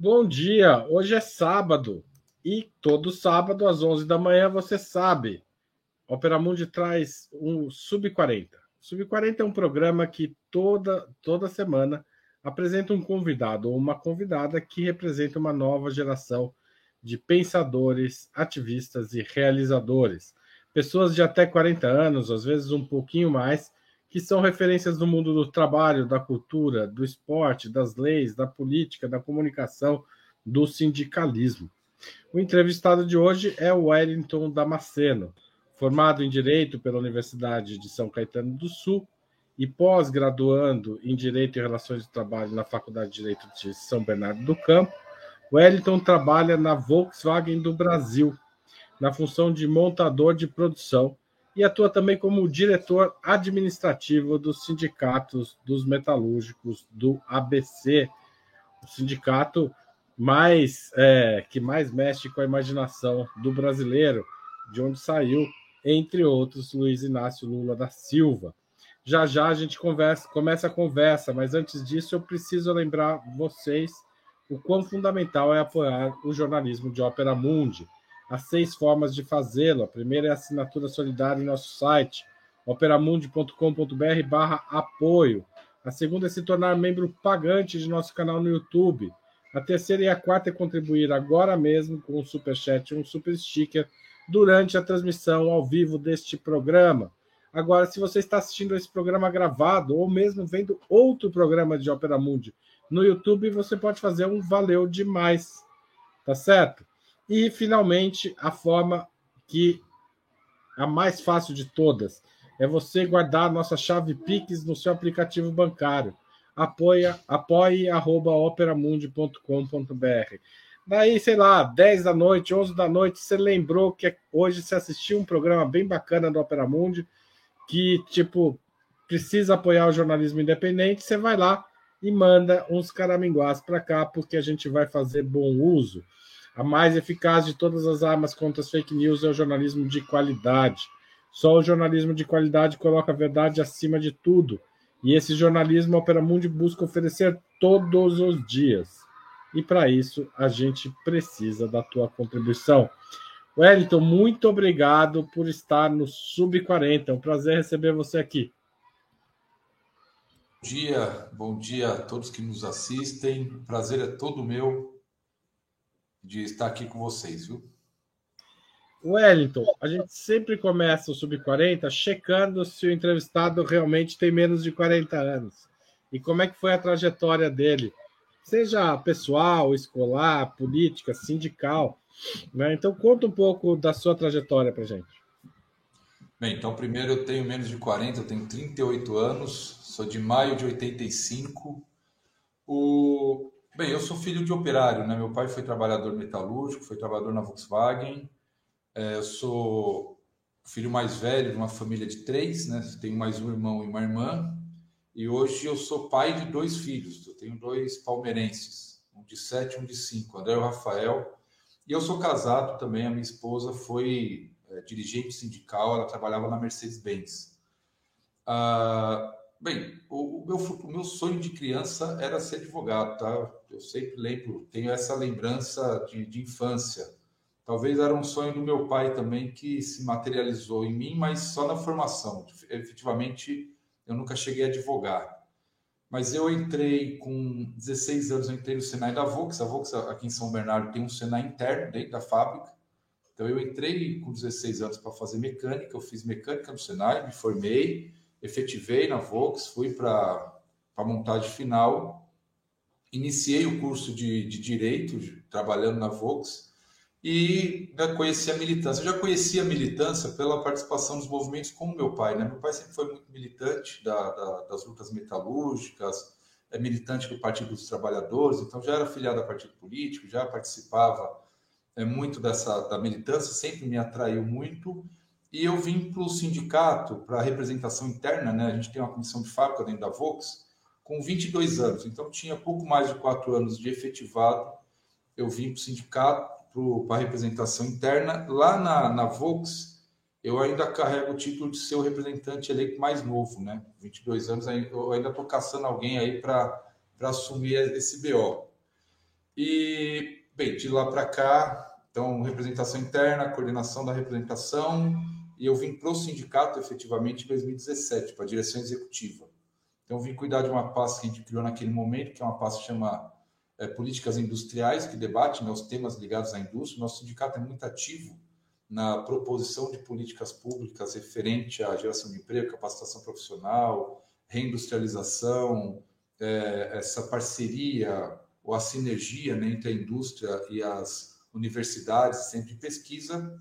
Bom dia, hoje é sábado e todo sábado às 11 da manhã você sabe, Opera Mundi traz um Sub-40. Sub-40 é um programa que toda, toda semana apresenta um convidado ou uma convidada que representa uma nova geração de pensadores, ativistas e realizadores. Pessoas de até 40 anos, às vezes um pouquinho mais, que são referências do mundo do trabalho, da cultura, do esporte, das leis, da política, da comunicação, do sindicalismo. O entrevistado de hoje é o Wellington Damasceno, formado em Direito pela Universidade de São Caetano do Sul e pós-graduando em Direito e Relações de Trabalho na Faculdade de Direito de São Bernardo do Campo. Wellington trabalha na Volkswagen do Brasil, na função de montador de produção e atua também como diretor administrativo dos sindicatos dos metalúrgicos do ABC, o sindicato mais é, que mais mexe com a imaginação do brasileiro, de onde saiu, entre outros, Luiz Inácio Lula da Silva. Já já a gente conversa, começa a conversa, mas antes disso eu preciso lembrar vocês o quão fundamental é apoiar o jornalismo de Ópera Mundi Há seis formas de fazê-lo. A primeira é a assinatura solidária em nosso site, operamundi.com.br barra apoio. A segunda é se tornar membro pagante de nosso canal no YouTube. A terceira e a quarta é contribuir agora mesmo com um superchat e um super sticker durante a transmissão ao vivo deste programa. Agora, se você está assistindo esse programa gravado ou mesmo vendo outro programa de Opera Mundi no YouTube, você pode fazer um valeu demais, tá certo? E, finalmente, a forma que a mais fácil de todas é você guardar nossa chave Pix no seu aplicativo bancário. Apoia, apoie arroba operamundi.com.br. Daí, sei lá, 10 da noite, 11 da noite, você lembrou que hoje você assistiu um programa bem bacana do Opera Mundi, que, tipo, precisa apoiar o jornalismo independente, você vai lá e manda uns caraminguás para cá, porque a gente vai fazer bom uso. A mais eficaz de todas as armas contra as fake news é o jornalismo de qualidade. Só o jornalismo de qualidade coloca a verdade acima de tudo. E esse jornalismo Opera Mundi busca oferecer todos os dias. E para isso a gente precisa da tua contribuição. Wellington, muito obrigado por estar no Sub 40. É um prazer receber você aqui. Bom dia, bom dia a todos que nos assistem. O prazer é todo meu de estar aqui com vocês, viu? Wellington, a gente sempre começa o Sub-40 checando se o entrevistado realmente tem menos de 40 anos. E como é que foi a trajetória dele, seja pessoal, escolar, política, sindical. Né? Então, conta um pouco da sua trajetória para gente. Bem, então, primeiro eu tenho menos de 40, eu tenho 38 anos, sou de maio de 85. O... Bem, eu sou filho de operário, né? Meu pai foi trabalhador metalúrgico, foi trabalhador na Volkswagen. É, eu sou filho mais velho de uma família de três, né? Tenho mais um irmão e uma irmã. E hoje eu sou pai de dois filhos. Eu tenho dois palmeirenses, um de sete e um de cinco, André e Rafael. E eu sou casado também. A minha esposa foi é, dirigente sindical, ela trabalhava na Mercedes-Benz. Ah, Bem, o, o, meu, o meu sonho de criança era ser advogado, tá? Eu sempre lembro, tenho essa lembrança de, de infância. Talvez era um sonho do meu pai também que se materializou em mim, mas só na formação. Efetivamente, eu nunca cheguei a advogar. Mas eu entrei com 16 anos, eu entrei no Senai da Vox. A Vox aqui em São Bernardo tem um Senai interno dentro da fábrica. Então eu entrei com 16 anos para fazer mecânica, eu fiz mecânica no Senai, me formei, efetivei na Vox, fui para a montagem final, iniciei o curso de, de Direito, trabalhando na Vox, e né, conheci a militância. Eu já conhecia a militância pela participação dos movimentos com meu pai. Né? Meu pai sempre foi muito militante da, da, das lutas metalúrgicas, é militante do Partido dos Trabalhadores, então já era filiado a partido político, já participava é, muito dessa da militância, sempre me atraiu muito e eu vim para o sindicato, para a representação interna, né? A gente tem uma comissão de fábrica dentro da Vox, com 22 anos. Então, tinha pouco mais de quatro anos de efetivado. Eu vim para o sindicato, para a representação interna. Lá na, na Vox, eu ainda carrego o título de ser o representante eleito mais novo, né? 22 anos, eu ainda estou caçando alguém aí para assumir esse BO. E, bem, de lá para cá, então, representação interna, coordenação da representação, e eu vim para o sindicato efetivamente em 2017, para a direção executiva. Então, vim cuidar de uma pasta que a gente criou naquele momento, que é uma pasta que chama é, Políticas Industriais, que debate né, os temas ligados à indústria. Nosso sindicato é muito ativo na proposição de políticas públicas referente à geração de emprego, capacitação profissional, reindustrialização, é, essa parceria ou a sinergia né, entre a indústria e as universidades, centro de pesquisa,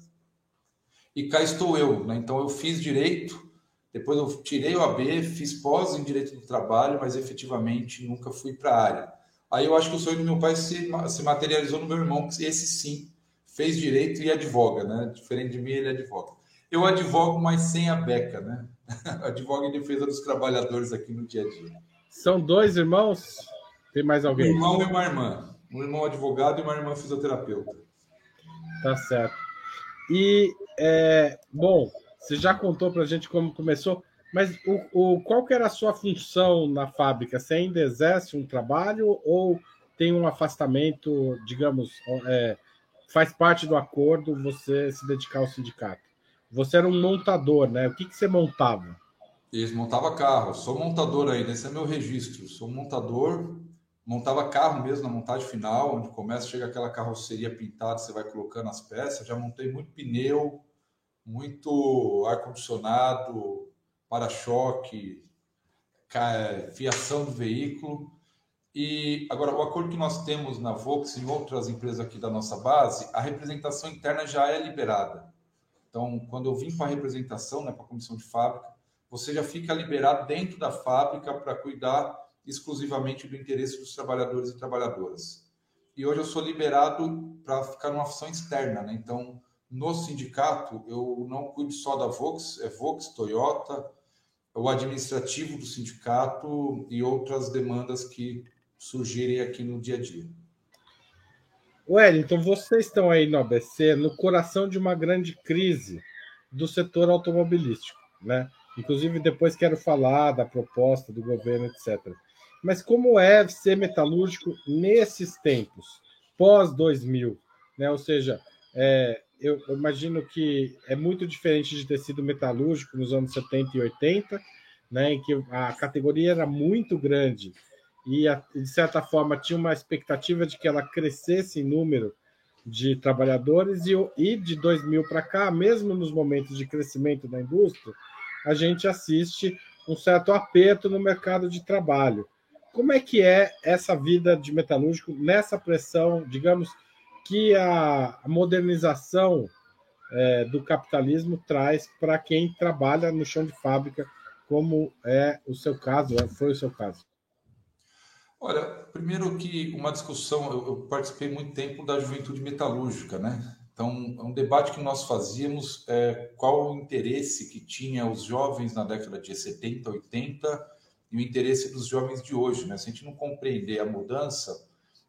e cá estou eu. Né? Então, eu fiz direito, depois eu tirei o AB, fiz pós em direito do trabalho, mas efetivamente nunca fui para a área. Aí eu acho que o sonho do meu pai se, se materializou no meu irmão, que esse sim fez direito e advoga, né? Diferente de mim, ele advoga. Eu advogo, mas sem a beca, né? advogo em defesa dos trabalhadores aqui no dia a dia. São dois irmãos? Tem mais alguém? Um irmão e uma irmã. Um irmão advogado e uma irmã fisioterapeuta. Tá certo. E, é, bom, você já contou para a gente como começou, mas o, o, qual que era a sua função na fábrica? Você ainda exerce um trabalho ou tem um afastamento, digamos, é, faz parte do acordo você se dedicar ao sindicato? Você era um montador, né? O que, que você montava? Isso, montava carro. Sou montador ainda, esse é meu registro. Sou montador, montava carro mesmo na montagem final, onde começa, chega aquela carroceria pintada, você vai colocando as peças. Já montei muito pneu, muito ar-condicionado, para-choque, fiação do veículo. E agora, o acordo que nós temos na Vox e em outras empresas aqui da nossa base, a representação interna já é liberada. Então, quando eu vim para a representação, né, para a comissão de fábrica, você já fica liberado dentro da fábrica para cuidar exclusivamente do interesse dos trabalhadores e trabalhadoras. E hoje eu sou liberado para ficar numa função externa, né? Então, no sindicato, eu não cuido só da Vox, é Vox, Toyota, o administrativo do sindicato e outras demandas que surgirem aqui no dia a dia. Wellington, vocês estão aí no ABC no coração de uma grande crise do setor automobilístico, né? Inclusive, depois quero falar da proposta do governo, etc. Mas como é ser metalúrgico nesses tempos, pós 2000? Né? Ou seja, é, eu imagino que é muito diferente de ter sido metalúrgico nos anos 70 e 80, né, em que a categoria era muito grande e, de certa forma, tinha uma expectativa de que ela crescesse em número de trabalhadores, e de 2000 para cá, mesmo nos momentos de crescimento da indústria, a gente assiste um certo aperto no mercado de trabalho. Como é que é essa vida de metalúrgico nessa pressão, digamos, que a modernização é, do capitalismo traz para quem trabalha no chão de fábrica, como é o seu caso, é, foi o seu caso? Olha, primeiro que uma discussão, eu, eu participei muito tempo da juventude metalúrgica, né? Então, é um debate que nós fazíamos é, qual o interesse que tinha os jovens na década de 70, 80 e o interesse dos jovens de hoje. Né? Se a gente não compreender a mudança,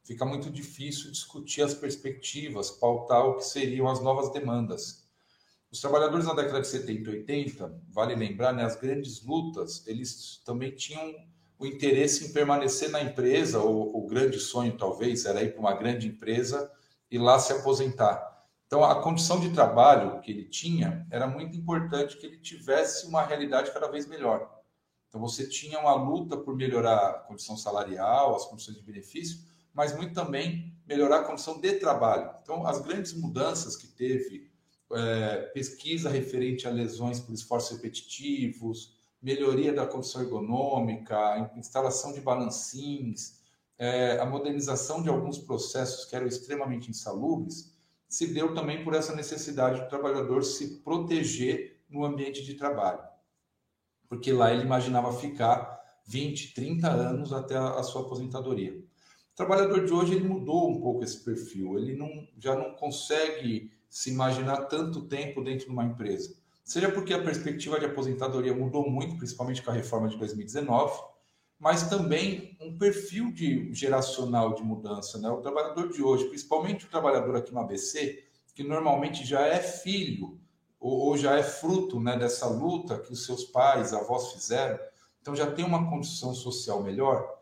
fica muito difícil discutir as perspectivas, pautar o que seriam as novas demandas. Os trabalhadores na década de 70 e 80, vale lembrar, né, as grandes lutas, eles também tinham o interesse em permanecer na empresa, ou o grande sonho talvez era ir para uma grande empresa e lá se aposentar. Então, a condição de trabalho que ele tinha era muito importante que ele tivesse uma realidade cada vez melhor. Então, você tinha uma luta por melhorar a condição salarial, as condições de benefício, mas muito também melhorar a condição de trabalho. Então, as grandes mudanças que teve, é, pesquisa referente a lesões por esforços repetitivos, melhoria da condição ergonômica, instalação de balancins, é, a modernização de alguns processos que eram extremamente insalubres, se deu também por essa necessidade do trabalhador se proteger no ambiente de trabalho porque lá ele imaginava ficar 20, 30 anos até a, a sua aposentadoria. Trabalhador de hoje ele mudou um pouco esse perfil, ele não, já não consegue se imaginar tanto tempo dentro de uma empresa. seja porque a perspectiva de aposentadoria mudou muito, principalmente com a reforma de 2019, mas também um perfil de geracional de mudança. Né? O trabalhador de hoje, principalmente o trabalhador aqui no ABC, que normalmente já é filho ou, ou já é fruto né, dessa luta que os seus pais, avós fizeram, então já tem uma condição social melhor,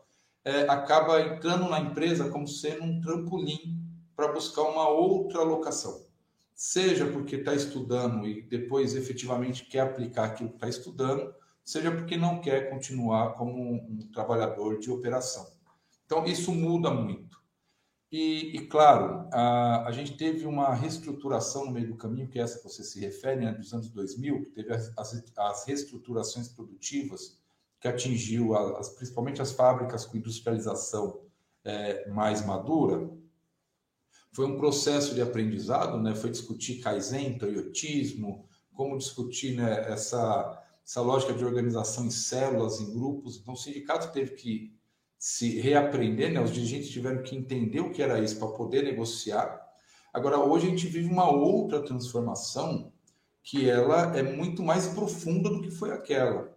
é, acaba entrando na empresa como sendo um trampolim para buscar uma outra alocação. Seja porque está estudando e depois efetivamente quer aplicar aquilo que está estudando, seja porque não quer continuar como um, trabalhador de operação. Então, isso muda muito. E, e claro, a, a, gente teve uma reestruturação no meio do caminho, que é essa que você se refere, né, dos anos 2000, que teve as, as, as reestruturações produtivas, que atingiu as, principalmente as fábricas com industrialização é, mais madura. Foi um processo de aprendizado, né, foi discutir Kaizen, Toyotismo, como discutir né, essa essa lógica de organização em células, em grupos. Então, o sindicato teve que se reaprender, né? os dirigentes tiveram que entender o que era isso para poder negociar. Agora, hoje a gente vive uma outra transformação que ela é muito mais profunda do que foi aquela,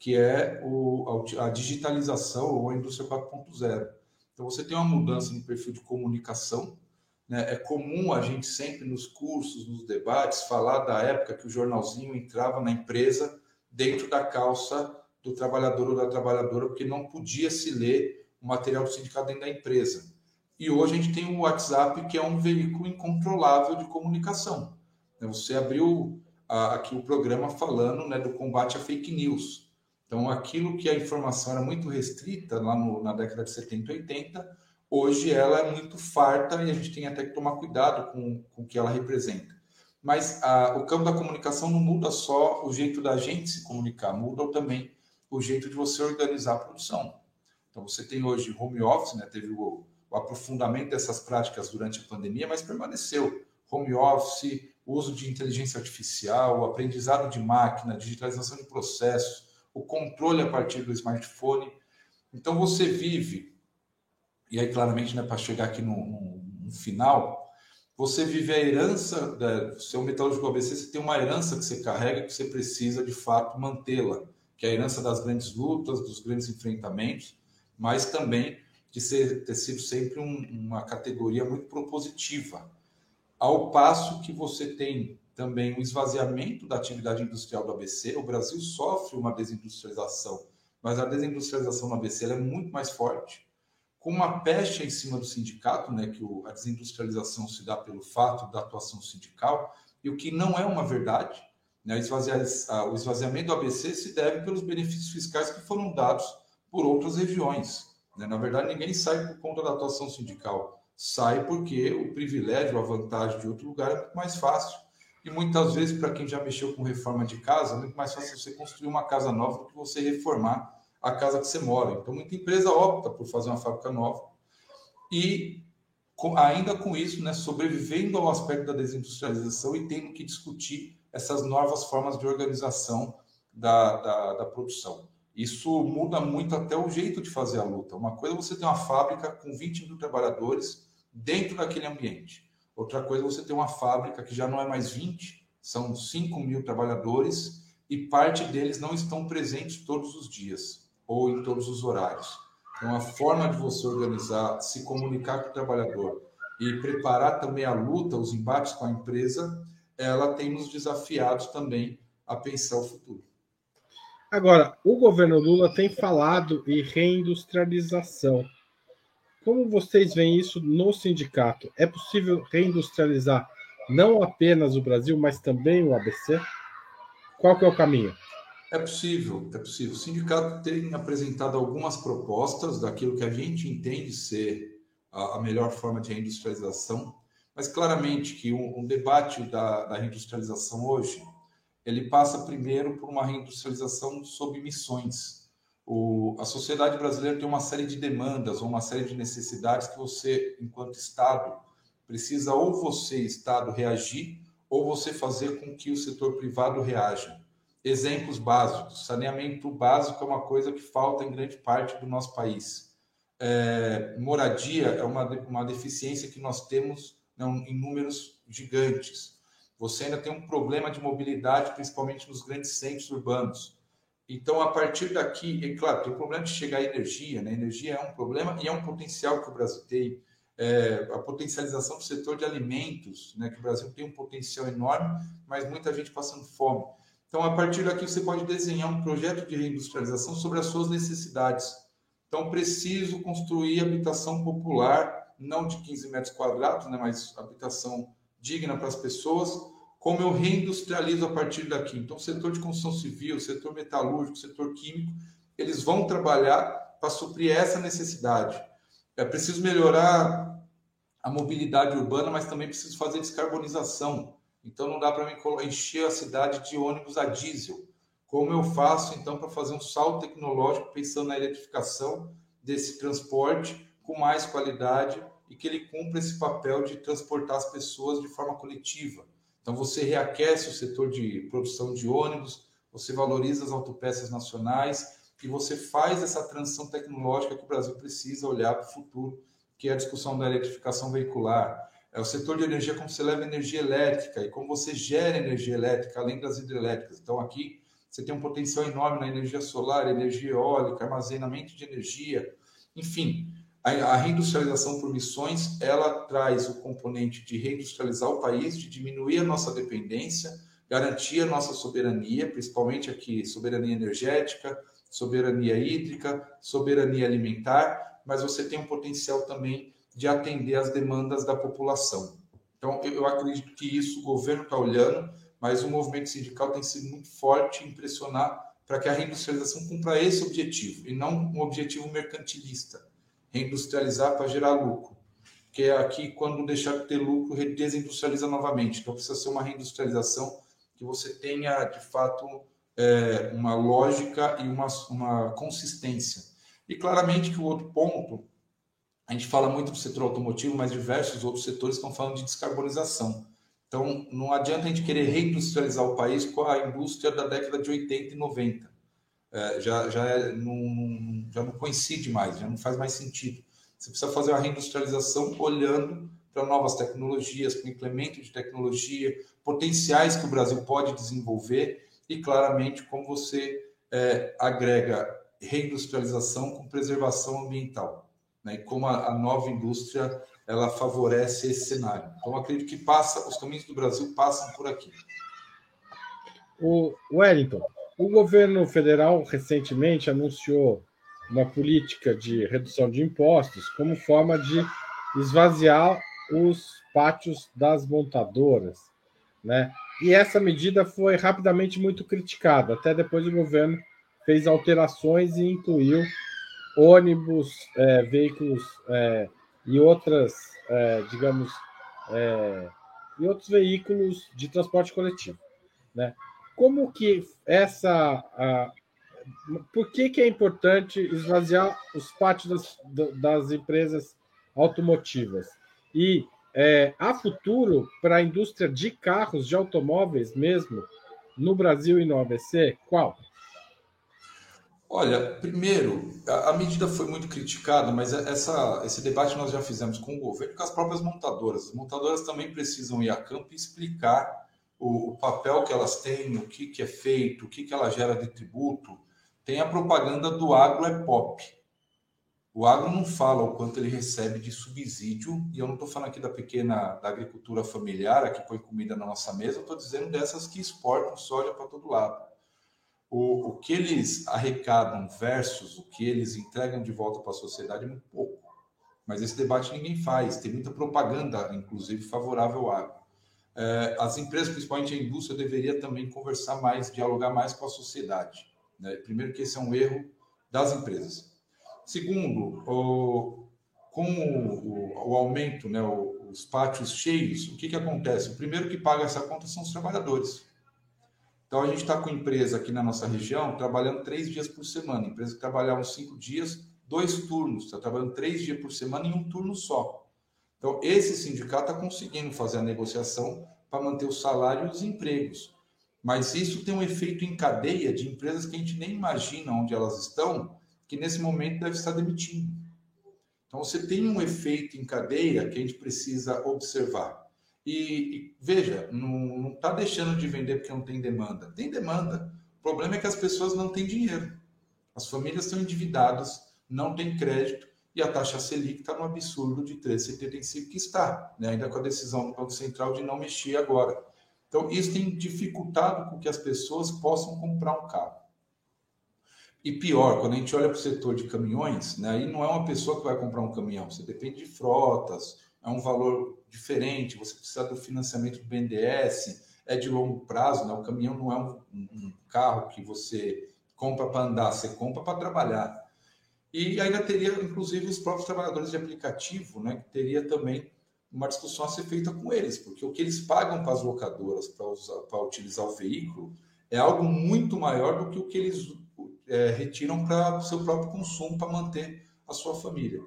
que é o, a, digitalização ou a indústria 4.0. Então, você tem uma mudança no perfil de comunicação. Né? É comum a gente sempre nos cursos, nos debates, falar da época que o jornalzinho entrava na empresa dentro da calça do trabalhador ou da trabalhadora, porque não podia se ler o material do sindicato dentro da empresa. E hoje a gente tem o WhatsApp, que é um veículo incontrolável de comunicação. Você abriu aqui o programa falando né, do combate à fake news. Então, aquilo que a informação era muito restrita lá no, na década de 70 e 80, hoje ela é muito farta e a gente tem até que tomar cuidado com, com o que ela representa. Mas a, o campo da comunicação não muda só o jeito da gente se comunicar, muda também o jeito de você organizar a produção. Então, você tem hoje home office, né? teve o, o aprofundamento dessas práticas durante a pandemia, mas permaneceu. Home office, uso de inteligência artificial, aprendizado de máquina, digitalização de processos, o controle a partir do smartphone. Então, você vive, e aí, claramente, né, para chegar aqui no, no, no final, você vive a herança, da, você é um metalúrgico ABC, você tem uma herança que você carrega que você precisa de fato mantê-la, que é a herança das grandes lutas, dos grandes enfrentamentos, mas também de ser, ter sido sempre um, uma categoria muito propositiva. Ao passo que você tem também o esvaziamento da atividade industrial do ABC, o Brasil sofre uma desindustrialização, mas a desindustrialização no ABC é muito mais forte com uma peste em cima do sindicato, né, que o, a desindustrialização se dá pelo fato da atuação sindical, e o que não é uma verdade. Né, o esvaziamento do ABC se deve pelos benefícios fiscais que foram dados por outras regiões. Né? Na verdade, ninguém sai por conta da atuação sindical, sai porque o privilégio, a vantagem de outro lugar é muito mais fácil. E muitas vezes, para quem já mexeu com reforma de casa, é muito mais fácil você construir uma casa nova do que você reformar a casa que você mora. Então, muita empresa opta por fazer uma fábrica nova e, com, ainda com isso, né, sobrevivendo ao aspecto da desindustrialização e tendo que discutir essas novas formas de organização da, da, da produção. Isso muda muito até o jeito de fazer a luta. Uma coisa é você ter uma fábrica com 20 mil trabalhadores dentro daquele ambiente. Outra coisa você ter uma fábrica que já não é mais 20, são 5 mil trabalhadores e parte deles não estão presentes todos os dias ou em todos os horários. Então, a forma de você organizar, se comunicar com o trabalhador e preparar também a luta, os embates com a empresa, ela tem nos desafiados também a pensar o futuro. Agora, o governo Lula tem falado em reindustrialização. Como vocês veem isso no sindicato? É possível reindustrializar não apenas o Brasil, mas também o ABC? Qual que é o caminho? É possível, é possível. O sindicato tem apresentado algumas propostas daquilo que a gente entende ser a, melhor forma de reindustrialização, mas claramente que um, um debate da, da, reindustrialização hoje ele passa primeiro por uma reindustrialização sob missões. O, a sociedade brasileira tem uma série de demandas uma série de necessidades que você, enquanto Estado, precisa ou você, Estado, reagir ou você fazer com que o setor privado reaja exemplos básicos. Saneamento básico é uma coisa que falta em grande parte do nosso país. É, moradia é uma, uma deficiência que nós temos né, em números gigantes. você ainda tem um problema de mobilidade, principalmente nos grandes centros urbanos. Então, a partir daqui, é claro, tem o problema de chegar a energia, né? Energia é um problema e é um potencial que o Brasil tem. É, a potencialização do setor de alimentos, né? Que o Brasil tem um potencial enorme, mas muita gente passando fome. Então, a partir daqui, você pode desenhar um projeto de reindustrialização sobre as suas necessidades. Então, preciso construir habitação popular, não de 15 metros quadrados, né, mas habitação digna para as pessoas. Como eu reindustrializo a partir daqui? Então, o setor de construção civil, o setor metalúrgico, o setor químico, eles vão trabalhar para suprir essa necessidade. É preciso melhorar a mobilidade urbana, mas também preciso fazer descarbonização. Então não dá para mim encher a cidade de ônibus a diesel. Como eu faço então para fazer um salto tecnológico pensando na eletrificação desse transporte com mais qualidade e que ele cumpra esse papel de transportar as pessoas de forma coletiva. Então você reaquece o setor de produção de ônibus, você valoriza as autopeças nacionais e você faz essa transição tecnológica que o Brasil precisa olhar para o futuro, que é a discussão da eletrificação veicular, é o setor de energia, como você leva energia elétrica e como você gera energia elétrica, além das hidrelétricas. Então, aqui você tem um potencial enorme na energia solar, energia eólica, armazenamento de energia. Enfim, a, reindustrialização por missões, ela traz o componente de reindustrializar o país, de diminuir a nossa dependência, garantir a nossa soberania, principalmente aqui, soberania energética, soberania hídrica, soberania alimentar, mas você tem um potencial também de atender às demandas da população. Então, eu acredito que isso o governo está olhando, mas o movimento sindical tem sido muito forte em pressionar para que a reindustrialização cumpra esse objetivo, e não um objetivo mercantilista. Reindustrializar para gerar lucro. Porque aqui, quando deixar de ter lucro, desindustrializa novamente. Então, precisa ser uma reindustrialização que você tenha, de fato, é, uma lógica e uma, uma consistência. E claramente que o outro ponto a gente fala muito do setor automotivo, mas diversos outros setores estão falando de descarbonização. Então, não adianta a gente querer reindustrializar o país com a indústria da década de 80 e 90. É, já, já, é, não, já não coincide mais, já não faz mais sentido. Você precisa fazer uma reindustrialização olhando para novas tecnologias, para o implemento de tecnologia, potenciais que o Brasil pode desenvolver e, claramente, como você é, agrega reindustrialização com preservação ambiental né, e como a, a, nova indústria ela favorece esse cenário. Então, acredito que passa, os caminhos do Brasil passam por aqui. O Wellington, o governo federal recentemente anunciou uma política de redução de impostos como forma de esvaziar os pátios das montadoras, né? E essa medida foi rapidamente muito criticada. Até depois o governo fez alterações e incluiu ônibus, é, veículos é, e outras, é, digamos, é, e outros veículos de transporte coletivo, né? Como que essa, a, por que que é importante esvaziar os pátios das, das empresas automotivas e é, há futuro para a indústria de carros, de automóveis mesmo, no Brasil e no ABC? Qual? Olha, primeiro, a, a, medida foi muito criticada, mas essa, esse debate nós já fizemos com o governo, com as próprias montadoras. As montadoras também precisam ir a campo e explicar o, o papel que elas têm, o que, que é feito, o que, que ela gera de tributo. Tem a propaganda do agro é pop. O agro não fala o quanto ele recebe de subsídio, e eu não estou falando aqui da pequena da agricultura familiar, a que põe comida na nossa mesa, estou dizendo dessas que exportam soja para todo lado o, o que eles arrecadam versus o que eles entregam de volta para a sociedade é muito pouco. Mas esse debate ninguém faz, tem muita propaganda, inclusive, favorável ao agro. É, as empresas, principalmente a indústria, deveria também conversar mais, dialogar mais com a sociedade. Né? Primeiro, que esse é um erro das empresas. Segundo, o, com o, o aumento, né, os pátios cheios, o que, que acontece? O primeiro que paga essa conta são os trabalhadores. Então, a gente está com empresa aqui na nossa região trabalhando três dias por semana. Empresa que trabalhavam cinco dias, dois turnos. Está trabalhando três dias por semana em um turno só. Então, esse sindicato está conseguindo fazer a negociação para manter o salário e os empregos. Mas isso tem um efeito em cadeia de empresas que a gente nem imagina onde elas estão, que nesse momento deve estar demitindo. Então, você tem um efeito em cadeia que a gente precisa observar. E, e veja, não está deixando de vender porque não tem demanda. Tem demanda. O problema é que as pessoas não têm dinheiro. As famílias estão endividadas, não têm crédito e a taxa Selic está no absurdo de 13,75 que está, né? ainda com a decisão do Banco Central de não mexer agora. Então, isso tem dificultado com que as pessoas possam comprar um carro. E pior, quando a gente olha para o setor de caminhões, né, aí não é uma pessoa que vai comprar um caminhão, você depende de frotas, é um valor diferente, você precisa do financiamento do BNDES, é de longo prazo, né? o caminhão não é um, um carro que você compra para andar, você compra para trabalhar. E ainda teria, inclusive, os próprios trabalhadores de aplicativo, né, que teria também uma discussão a ser feita com eles, porque o que eles pagam para as locadoras para utilizar o veículo é algo muito maior do que o que eles é, retiram para o seu próprio consumo para manter a sua família.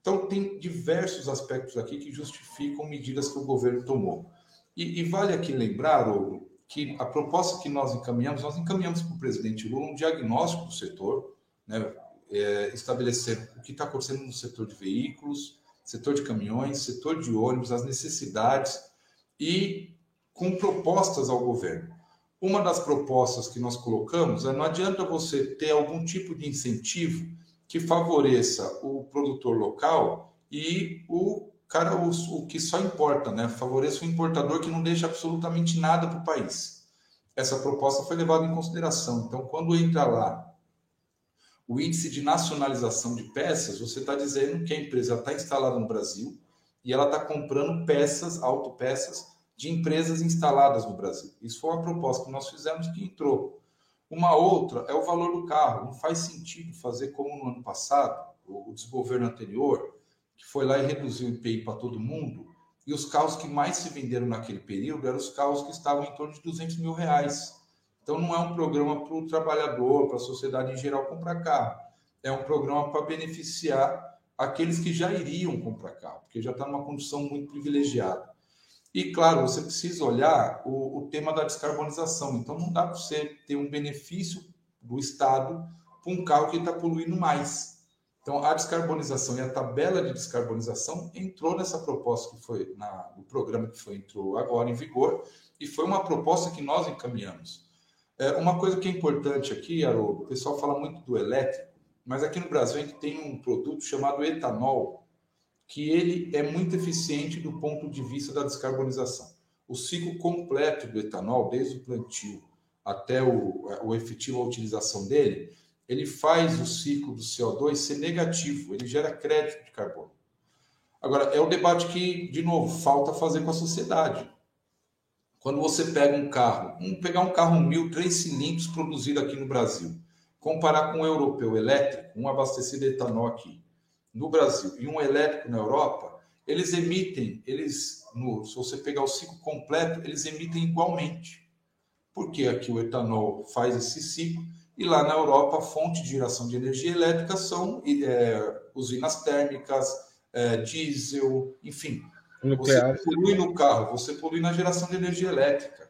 Então, tem diversos aspectos aqui que justificam medidas que o governo tomou. E, e vale aqui lembrar, Ouro, que a proposta que nós encaminhamos, nós encaminhamos para o presidente Lula um diagnóstico do setor, né, é, estabelecer o que está acontecendo no setor de veículos, setor de caminhões, setor de ônibus, as necessidades e com propostas ao governo. Uma das propostas que nós colocamos é não adianta você ter algum tipo de incentivo que favoreça o produtor local e o cara, o, o que só importa, né? Favoreça o importador que não deixa absolutamente nada para o país. Essa proposta foi levada em consideração. Então, quando entra lá o índice de nacionalização de peças, você está dizendo que a empresa está instalada no Brasil e ela está comprando peças, autopeças, de empresas instaladas no Brasil. Isso foi uma proposta que nós fizemos que entrou. Uma outra é o valor do carro. Não faz sentido fazer como no ano passado, o desgoverno anterior, que foi lá e reduziu o IPI para todo mundo, e os carros que mais se venderam naquele período eram os carros que estavam em torno de 200 mil reais. Então, não é um programa para o trabalhador, para a sociedade em geral comprar carro. É um programa para beneficiar aqueles que já iriam comprar carro, porque já está numa condição muito privilegiada. E, claro, você precisa olhar o, o tema da descarbonização. Então, não dá para você ter um benefício do Estado para um carro que está poluindo mais. Então, a descarbonização e a tabela de descarbonização entrou nessa proposta que foi na, no programa que foi entrou agora em vigor e foi uma proposta que nós encaminhamos. É, uma coisa que é importante aqui, Haroldo, o pessoal fala muito do elétrico, mas aqui no Brasil a gente tem um produto chamado etanol, que ele é muito eficiente do ponto de vista da descarbonização. O ciclo completo do etanol, desde o plantio até o, o efetivo a utilização dele, ele faz o ciclo do CO2 ser negativo, ele gera crédito de carbono. Agora, é o debate que, de novo, falta fazer com a sociedade. Quando você pega um carro, pegar um carro mil, três cilindros produzido aqui no Brasil, comparar com um europeu elétrico, um abastecido de etanol aqui no Brasil e um elétrico na Europa, eles emitem, eles, no, se você pegar o ciclo completo, eles emitem igualmente. Porque aqui o etanol faz esse ciclo e lá na Europa a fonte de geração de energia elétrica são é, usinas térmicas, é, diesel, enfim, Nuclear. Você polui no carro, você polui na geração de energia elétrica.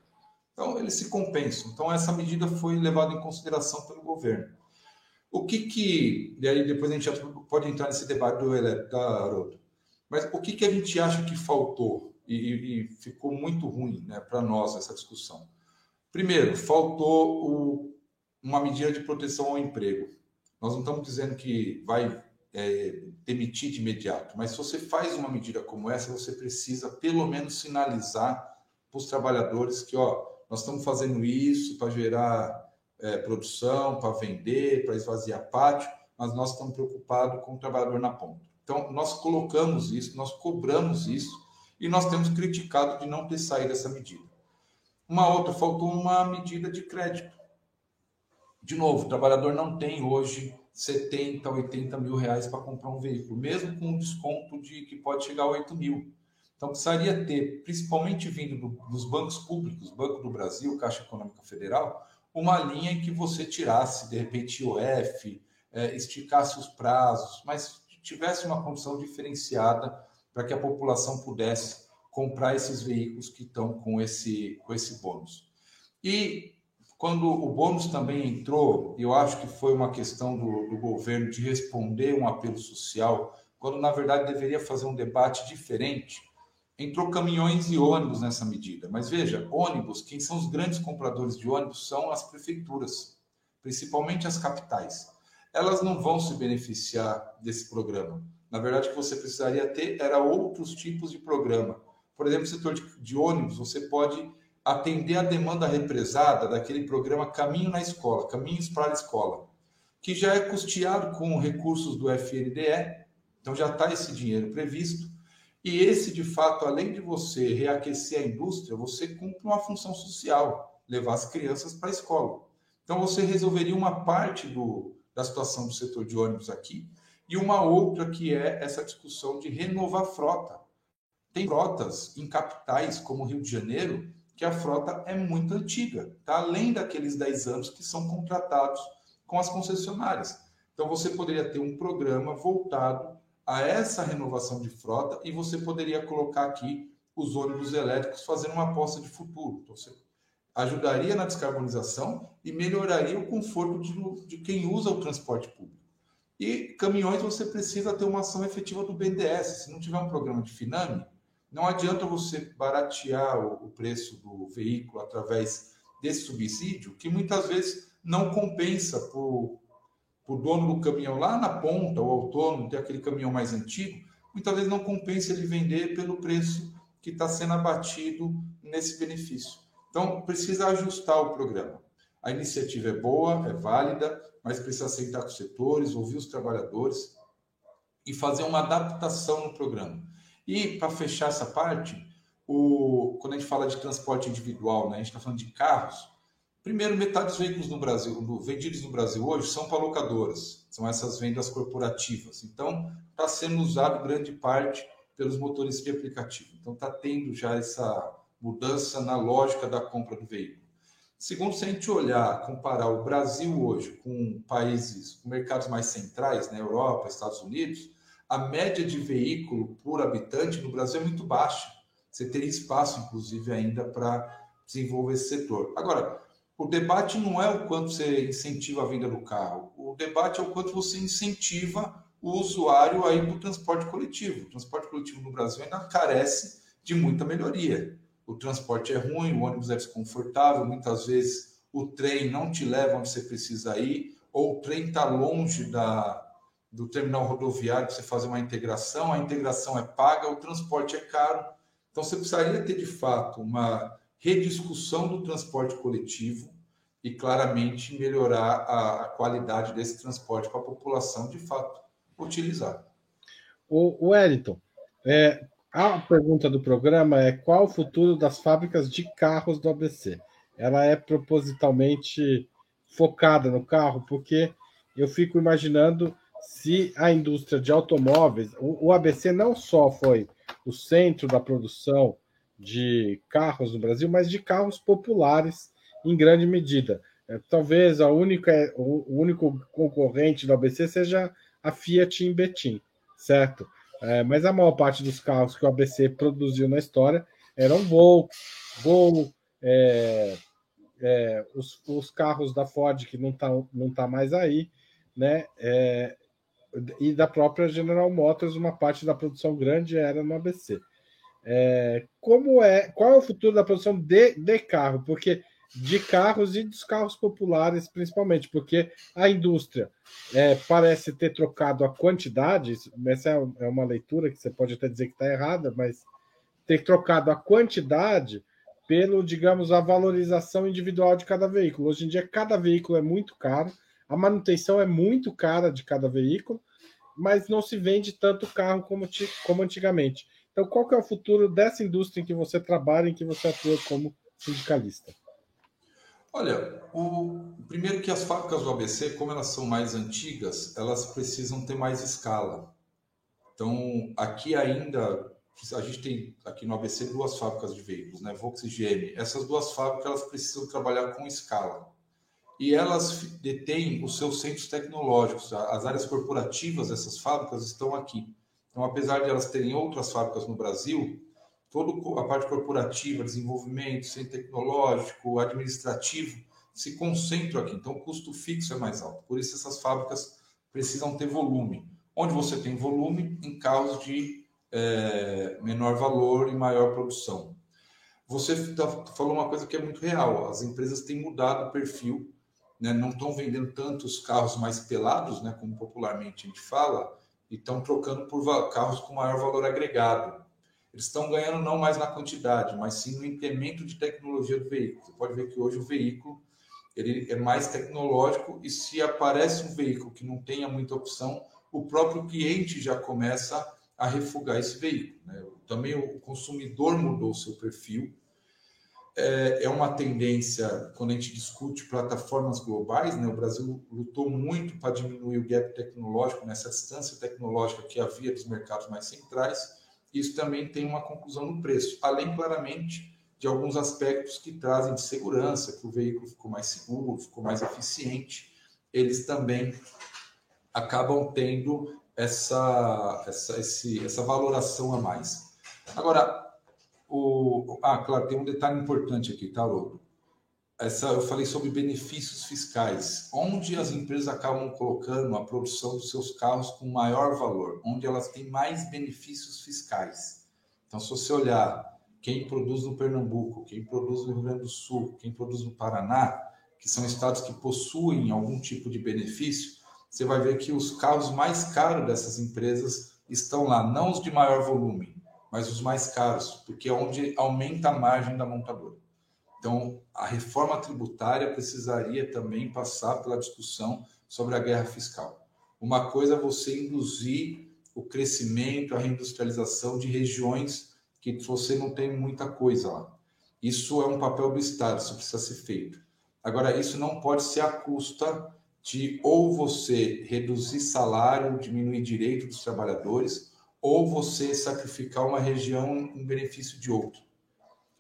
Então, eles se compensam. Então, essa medida foi levada em consideração pelo governo. O que que... E aí depois a gente pode entrar nesse debate do Haroldo. Mas o que que a gente acha que faltou e, e ficou muito ruim né, para nós essa discussão? Primeiro, faltou o, uma medida de proteção ao emprego. Nós não estamos dizendo que vai é, demitir de imediato, mas se você faz uma medida como essa, você precisa pelo menos sinalizar para os trabalhadores que, ó, nós estamos fazendo isso para gerar é, produção, para vender, para esvaziar pátio, mas nós estamos preocupados com o trabalhador na ponta. Então, nós colocamos isso, nós cobramos isso e nós temos criticado de não ter saído essa medida. Uma outra, faltou uma medida de crédito. De novo, o trabalhador não tem hoje 70, 80 mil reais para comprar um veículo, mesmo com um desconto de que pode chegar a 8 mil. Então, precisaria ter, principalmente vindo do, dos bancos públicos, Banco do Brasil, Caixa Econômica Federal, uma linha em que você tirasse, de repente, IOF, é, esticasse os prazos, mas tivesse uma condição diferenciada para que a população pudesse comprar esses veículos que estão com esse, com esse bônus. E quando o bônus também entrou, eu acho que foi uma questão do, do governo de responder um apelo social, quando na verdade deveria fazer um debate diferente, entrou caminhões e ônibus nessa medida. Mas veja, ônibus, quem são os grandes compradores de ônibus são as prefeituras, principalmente as capitais. Elas não vão se beneficiar desse programa. Na verdade, o que você precisaria ter era outros tipos de programa. Por exemplo, no setor de, de ônibus, você pode atender a demanda represada daquele programa Caminho na Escola, Caminhos para a Escola, que já é custeado com recursos do FNDE, então já está esse dinheiro previsto. E esse, de fato, além de você reaquecer a indústria, você cumpre uma função social, levar as crianças para a escola. Então você resolveria uma parte do, da situação do setor de ônibus aqui e uma outra que é essa discussão de renovar frota. Tem frotas em capitais como Rio de Janeiro que a frota é muito antiga, tá? além daqueles 10 anos que são contratados com as concessionárias. Então, você poderia ter um programa voltado a essa renovação de frota e você poderia colocar aqui os ônibus elétricos fazendo uma aposta de futuro. Então, você ajudaria na descarbonização e melhoraria o conforto de, de quem usa o transporte público. E caminhões, você precisa ter uma ação efetiva do BNDES. Se não tiver um programa de FINAME, não adianta você baratear o, preço do veículo através desse subsídio, que muitas vezes não compensa para o dono do caminhão lá na ponta, o autônomo, ter aquele caminhão mais antigo, muitas vezes não compensa ele vender pelo preço que está sendo abatido nesse benefício. Então, precisa ajustar o programa. A iniciativa é boa, é válida, mas precisa sentar com os setores, ouvir os trabalhadores e fazer uma adaptação no programa. E para fechar essa parte, o, quando a gente fala de transporte individual, né, a gente está falando de carros. Primeiro, metade dos veículos no Brasil, no, vendidos no Brasil hoje, são para locadoras, são essas vendas corporativas. Então, está sendo usado grande parte pelos motoristas de aplicativo. Então, está tendo já essa mudança na lógica da compra do veículo. Segundo, se a gente olhar, comparar o Brasil hoje com países, com mercados mais centrais, né, Europa, Estados Unidos, a média de veículo por habitante no Brasil é muito baixa. Você teria espaço, inclusive, ainda para desenvolver esse setor. Agora, o debate não é o quanto você incentiva a venda do carro, o debate é o quanto você incentiva o usuário aí do transporte coletivo. O transporte coletivo no Brasil ainda carece de muita melhoria. O transporte é ruim, o ônibus é desconfortável, muitas vezes o trem não te leva onde você precisa ir, ou o trem está longe da, do terminal rodoviário para você fazer uma integração, a integração é paga, o transporte é caro. Então você precisaria ter de fato uma rediscussão do transporte coletivo e claramente melhorar a, qualidade desse transporte para a população de fato utilizar. O, o Wellington, é, a pergunta do programa é qual o futuro das fábricas de carros do ABC? Ela é propositalmente focada no carro, porque eu fico imaginando se a indústria de automóveis, o, o ABC não só foi o centro da produção de carros no Brasil, mas de carros populares em grande medida. É, talvez a única, o, único concorrente do ABC seja a Fiat em Betim, certo? É, mas a maior parte dos carros que o ABC produziu na história eram Volvo, Volvo é, é, os, os, carros da Ford que não está não tá mais aí, né? E da própria General Motors, uma parte da produção grande era no ABC. É, como é, qual é o futuro da produção de, de carro? Porque de carros e dos carros populares, principalmente, porque a indústria é, parece ter trocado a quantidade. Essa é, é uma leitura que você pode até dizer que está errada, mas ter trocado a quantidade pelo, digamos, a valorização individual de cada veículo. Hoje em dia, cada veículo é muito caro a manutenção é muito cara de cada veículo, mas não se vende tanto carro como, como antigamente. Então, qual que é o futuro dessa indústria em que você trabalha, em que você atua como sindicalista? Olha, o primeiro que as fábricas do ABC, como elas são mais antigas, elas precisam ter mais escala. Então, aqui ainda a gente tem aqui no ABC duas fábricas de veículos, né, Volkswagen e GM. Essas duas fábricas elas precisam trabalhar com escala e elas detêm os seus centros tecnológicos. As áreas corporativas dessas fábricas estão aqui. Então, apesar de elas terem outras fábricas no Brasil, toda a parte corporativa, desenvolvimento, centro tecnológico, administrativo, se concentra aqui. Então, o custo fixo é mais alto. Por isso, essas fábricas precisam ter volume. Onde você tem volume, em carros de é, menor valor e maior produção. Você tá, falou uma coisa que é muito real: as empresas têm mudado o perfil, né? não estão vendendo tantos carros mais pelados, né? como popularmente a gente fala, e estão trocando por carros com maior valor agregado. Eles estão ganhando não mais na quantidade, mas sim no incremento de tecnologia do veículo. Você pode ver que hoje o veículo ele é mais tecnológico e se aparece um veículo que não tenha muita opção, o próprio cliente já começa a refugar esse veículo. Né? Também o consumidor mudou seu perfil. É, é uma tendência, quando a gente discute plataformas globais, né? o Brasil lutou muito para diminuir o gap tecnológico, nessa distância tecnológica que havia dos mercados mais centrais. Isso também tem uma conclusão no preço, além claramente de alguns aspectos que trazem de segurança, que o veículo ficou mais seguro, ficou mais eficiente, eles também acabam tendo essa, essa, esse, essa valoração a mais. Agora, o, ah, claro, tem um detalhe importante aqui, tá, Lobo? Essa, eu falei sobre benefícios fiscais, onde as empresas acabam colocando a produção dos seus carros com maior valor, onde elas têm mais benefícios fiscais. Então, se você olhar quem produz no Pernambuco, quem produz no Rio Grande do Sul, quem produz no Paraná, que são estados que possuem algum tipo de benefício, você vai ver que os carros mais caros dessas empresas estão lá, não os de maior volume, mas os mais caros, porque é onde aumenta a margem da montadora. Então, a reforma tributária precisaria também passar pela discussão sobre a guerra fiscal. Uma coisa é você induzir o crescimento, a reindustrialização de regiões que você não tem muita coisa lá. Isso é um papel do Estado, isso precisa ser feito. Agora, isso não pode ser à custa de ou você reduzir salário, diminuir direito dos trabalhadores, ou você sacrificar uma região em benefício de outro.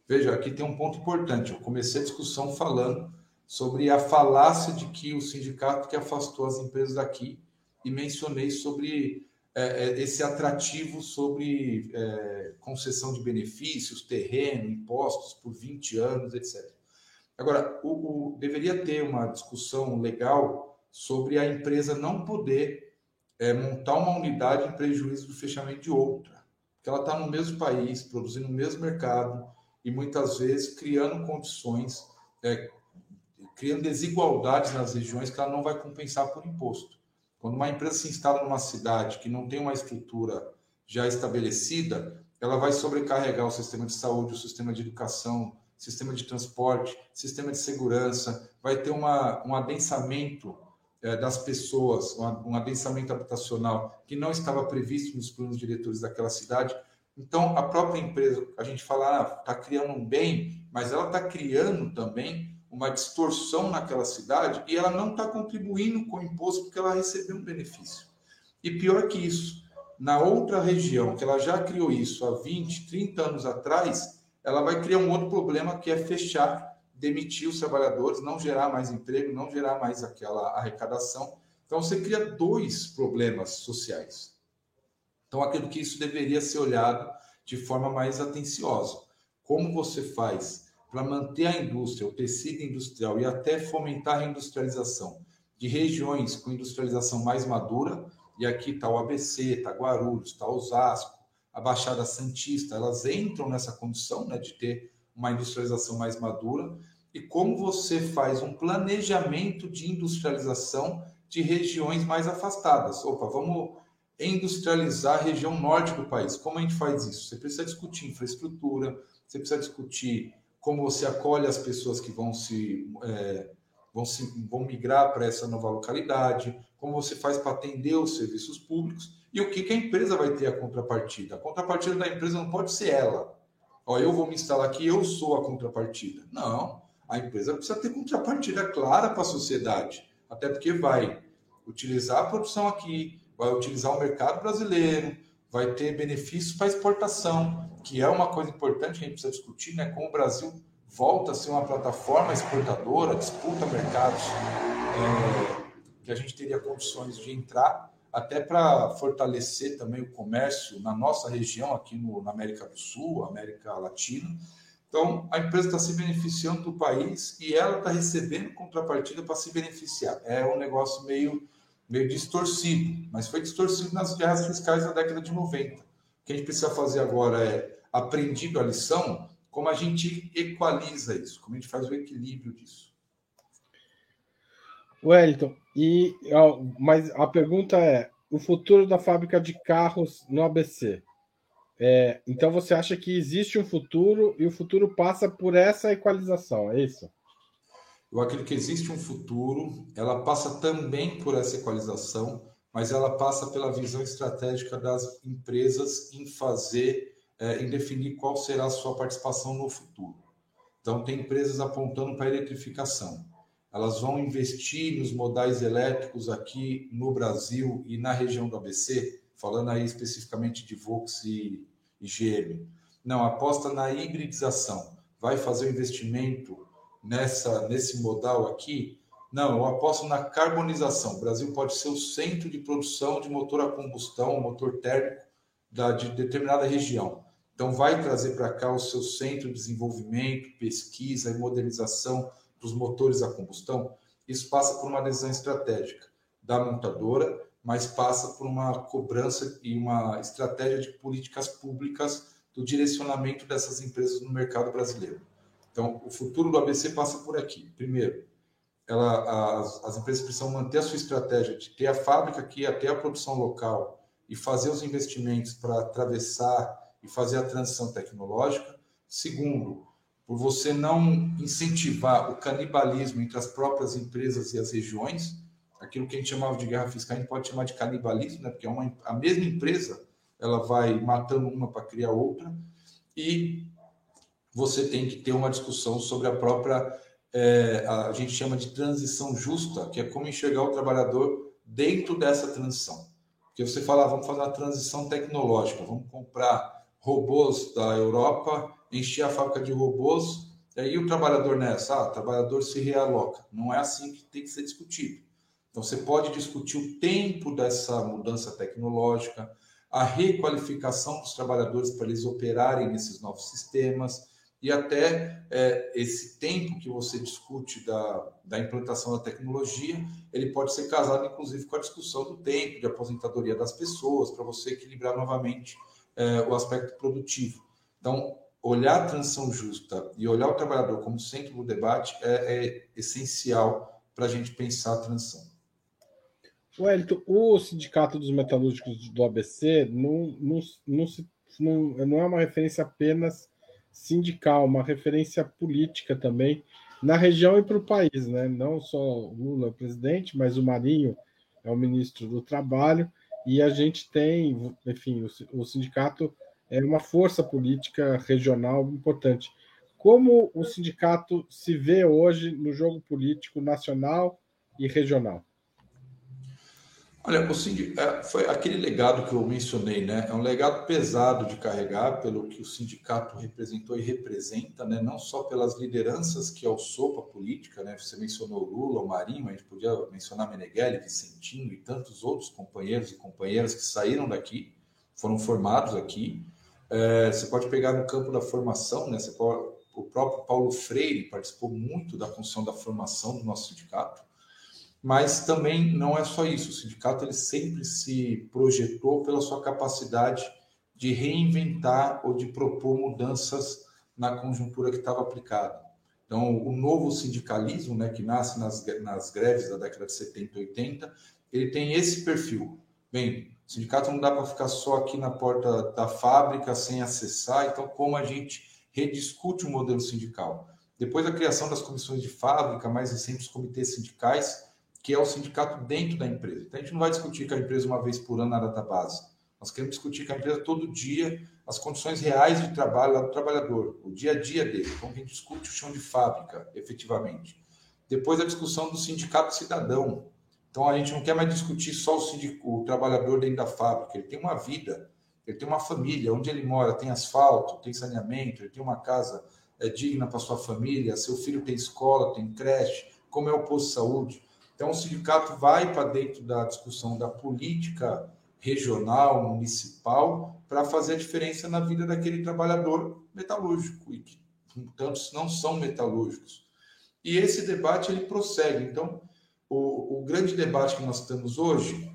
Veja, aqui tem um ponto importante. Eu comecei a discussão falando sobre a falácia de que o sindicato que afastou as empresas daqui e mencionei sobre é, é esse atrativo sobre é, concessão de benefícios, terreno, impostos por 20 anos, etc. Agora, o, o, deveria ter uma discussão legal sobre a empresa não poder é, montar uma unidade em prejuízo do fechamento de outra. Porque ela está no mesmo país, produzindo no mesmo mercado e muitas vezes criando condições, é, criando desigualdades nas regiões que ela não vai compensar por imposto. Quando uma empresa se instala numa cidade que não tem uma estrutura já estabelecida, ela vai sobrecarregar o sistema de saúde, o sistema de educação, sistema de transporte, sistema de segurança, vai ter uma, um adensamento das pessoas, um adensamento habitacional que não estava previsto nos planos diretores daquela cidade. Então, a própria empresa, a gente fala, está ah, criando um bem, mas ela está criando também uma distorção naquela cidade e ela não está contribuindo com o imposto porque ela recebeu um benefício. E pior que isso, na outra região, que ela já criou isso há 20, 30 anos atrás, ela vai criar um outro problema que é fechar demitir os trabalhadores, não gerar mais emprego, não gerar mais aquela arrecadação. Então, você cria dois problemas sociais. Então, acredito que isso deveria ser olhado de forma mais atenciosa. Como você faz para manter a indústria, o tecido industrial e até fomentar a industrialização de regiões com industrialização mais madura, e aqui está o ABC, está Guarulhos, está Osasco, a Baixada Santista, elas entram nessa condição né, de ter uma industrialização mais madura e como você faz um planejamento de industrialização de regiões mais afastadas. Opa, vamos industrializar a região norte do país. Como a gente faz isso? Você precisa discutir infraestrutura, você precisa discutir como você acolhe as pessoas que vão se, é, vão, se vão migrar para essa nova localidade, como você faz para atender os serviços públicos e o que, que a empresa vai ter a contrapartida. A contrapartida da empresa não pode ser ela Ó, eu vou me instalar aqui, eu sou a contrapartida. Não, a empresa precisa ter contrapartida clara para a sociedade, até porque vai utilizar a produção aqui, vai utilizar o mercado brasileiro, vai ter benefícios para exportação, que é uma coisa importante que a gente precisa discutir, né? Como o Brasil volta a ser uma plataforma exportadora, disputa mercados é, que a gente teria condições de entrar até para fortalecer também o comércio na nossa região, aqui no, na América do Sul, América Latina. Então, a empresa está se beneficiando do país e ela está recebendo contrapartida para se beneficiar. É um negócio meio, meio distorcido, mas foi distorcido nas guerras fiscais da década de 90, que a gente precisa fazer agora é, aprendido a lição, como a gente equaliza isso, como a gente faz o equilíbrio disso. Wellington, e, mas a pergunta é: o futuro da fábrica de carros no ABC? É, então você acha que existe um futuro e o futuro passa por essa equalização, é isso? Eu acredito que existe um futuro, ela passa também por essa equalização, mas ela passa pela visão estratégica das empresas em fazer, é, em definir qual será a sua participação no futuro. Então, tem empresas apontando para a eletrificação. Elas vão investir nos modais elétricos aqui no Brasil e na região do ABC, falando aí especificamente de Volks e, e GM. Não, aposta na hibridização. Vai fazer o investimento nessa nesse modal aqui não, eu aposto na carbonização. O Brasil pode ser o centro de produção de motor a combustão, motor térmico da, de determinada região. Então, vai trazer para cá o seu centro de desenvolvimento, pesquisa e modernização dos motores a combustão. Isso passa por uma decisão estratégica da montadora, mas passa por uma cobrança e uma estratégia de políticas públicas do direcionamento dessas empresas no mercado brasileiro. Então, o futuro do ABC passa por aqui. Primeiro, ela, as, as empresas precisam manter a sua estratégia de ter a fábrica aqui, até a produção local e fazer os investimentos para atravessar e fazer a transição tecnológica. Segundo, por você não incentivar o canibalismo entre as próprias empresas e as regiões, aquilo que a gente chamava de guerra fiscal, a gente pode chamar de canibalismo, né? porque é uma, a mesma empresa ela vai matando uma para criar outra, e você tem que ter uma discussão sobre a própria é, a gente chama de transição justa, que é como enxergar o trabalhador dentro dessa transição. Porque você fala, ah, vamos fazer uma transição tecnológica, vamos comprar robôs da Europa, encher a fábrica de robôs, e aí o trabalhador nessa, ah, o trabalhador se realoca. Não é assim que tem que ser discutido. Então você pode discutir o tempo dessa mudança tecnológica, a requalificação dos trabalhadores para eles operarem nesses novos sistemas, e até é, esse tempo que você discute da, da implantação da tecnologia, ele pode ser casado, inclusive, com a discussão do tempo de aposentadoria das pessoas, para você equilibrar novamente é, o aspecto produtivo. Então, olhar a transição justa e olhar o trabalhador como centro do debate é, é essencial para a gente pensar a transição. Wellington, o Sindicato dos Metalúrgicos do ABC não, não, não, não, não é uma referência apenas sindical, uma referência política também na região e para o país, né? Não só Lula é o presidente, mas o Marinho é o ministro do Trabalho e a gente tem, enfim, o, o sindicato é uma força política regional importante. Como o sindicato se vê hoje no jogo político nacional e regional? Olha, o sindicato, é, foi aquele legado que eu mencionei, né? É um legado pesado de carregar pelo que o sindicato representou e representa, né? Não só pelas lideranças que alçou a política, né? Você mencionou Lula, o Marinho, a gente podia mencionar Meneghelli, Vicentinho e tantos outros companheiros e companheiras que saíram daqui, foram formados aqui. É, você pode pegar no campo da formação, né? Pode, o próprio Paulo Freire participou muito da função da formação do nosso sindicato. Mas também não é só isso. O sindicato ele sempre se projetou pela sua capacidade de reinventar ou de propor mudanças na conjuntura que estava aplicada. Então, o novo sindicalismo, né, que nasce nas, nas greves da década de 70 e 80, ele tem esse perfil. Bem, o sindicato não dá para ficar só aqui na porta da fábrica sem acessar, então como a gente rediscute o modelo sindical? Depois da criação das comissões de fábrica, mais recentes comitês sindicais, que é o sindicato dentro da empresa. Então, a gente não vai discutir com a empresa uma vez por ano na database. Nós queremos discutir com a empresa todo dia as condições reais de trabalho do trabalhador, o dia a dia dele. Então, a gente discute o chão de fábrica, efetivamente. Depois, a discussão do sindicato cidadão. Então, a gente não quer mais discutir só o, sindico, o trabalhador dentro da fábrica. Ele tem uma vida, ele tem uma família, onde ele mora tem asfalto, tem saneamento, ele tem uma casa é, digna para sua família, seu filho tem escola, tem creche, como é o posto de saúde. Então, o sindicato vai para dentro da discussão da política regional, municipal, para fazer a diferença na vida daquele trabalhador metalúrgico, e que tantos não são metalúrgicos. E esse debate ele prossegue. Então, o, o grande debate que nós temos hoje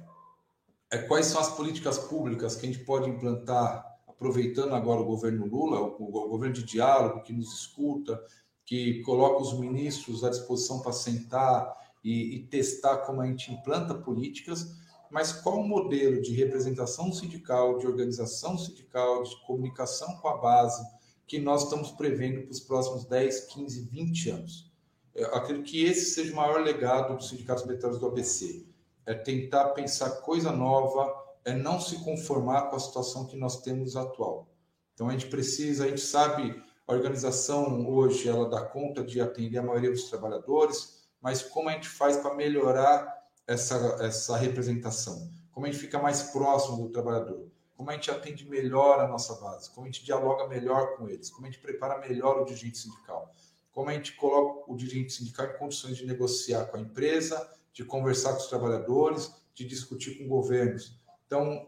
é quais são as políticas públicas que a gente pode implantar aproveitando agora o governo Lula, o, o governo de diálogo que nos escuta, que coloca os ministros à disposição para sentar e, e testar como a gente implanta políticas, mas qual o modelo de representação sindical, de organização sindical, de comunicação com a base que nós estamos prevendo para os próximos 10, 15, 20 anos? Eu acredito que esse seja o maior legado dos sindicatos metálicos do ABC. É tentar pensar coisa nova, é não se conformar com a situação que nós temos atual. Então a gente precisa, a gente sabe, a organização hoje ela dá conta de atender a maioria dos trabalhadores, mas como a gente faz para melhorar essa, essa representação? Como a gente fica mais próximo do trabalhador? Como a gente atende melhor a nossa base? Como a gente dialoga melhor com eles? Como a gente prepara melhor o dirigente sindical? Como a gente coloca o dirigente sindical em condições de negociar com a empresa, de conversar com os trabalhadores, de discutir com governos? Então,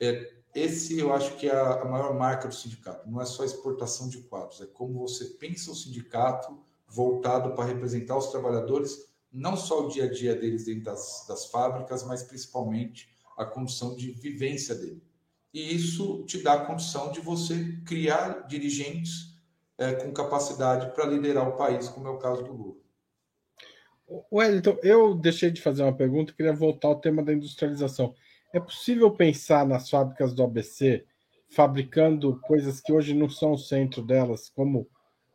é, esse eu acho que é a, maior marca do sindicato. Não é só exportação de quadros, é como você pensa o sindicato voltado para representar os trabalhadores, não só o dia a dia deles dentro das, das fábricas, mas principalmente a condição de vivência dele. E isso te dá a condição de você criar dirigentes é, com capacidade para liderar o país, como é o caso do Lula. Wellington, eu deixei de fazer uma pergunta, queria voltar ao tema da industrialização. É possível pensar nas fábricas do ABC fabricando coisas que hoje não são o centro delas, como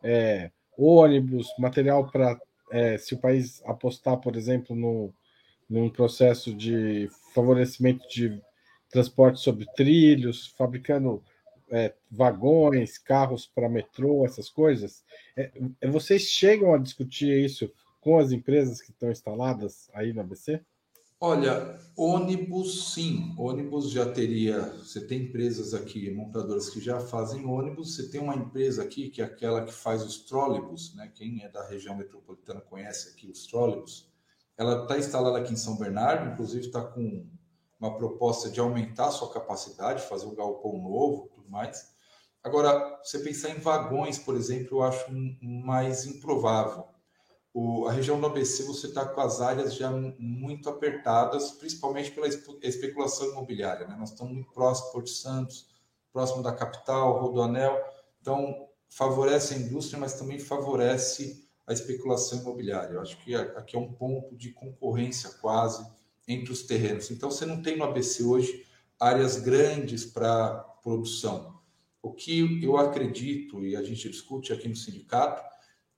é, ônibus, material para é, se o país apostar, por exemplo, no, num processo de favorecimento de transporte sobre trilhos, fabricando é, vagões, carros para metrô, essas coisas. É, é vocês chegam a discutir isso com as empresas que estão instaladas aí no ABC? Olha, ônibus sim, ônibus já teria. Você tem empresas aqui, montadoras que já fazem ônibus. Você tem uma empresa aqui que é aquela que faz os trólebus, né? Quem é da região metropolitana conhece aqui os trólebus. Ela está instalada aqui em São Bernardo, inclusive está com uma proposta de aumentar a sua capacidade, fazer um galpão novo, tudo mais. Agora, você pensar em vagões, por exemplo, eu acho mais improvável o, a região do ABC você está com as áreas já muito apertadas, principalmente pela especulação imobiliária. Né? Nós estamos muito próximo do Porto Santos, próximo da capital, Rodoanel. Então, favorece a indústria, mas também favorece a especulação imobiliária. Eu acho que aqui é um ponto de concorrência quase entre os terrenos. Então, você não tem no ABC hoje áreas grandes para produção. O que eu acredito, e a gente discute aqui no sindicato,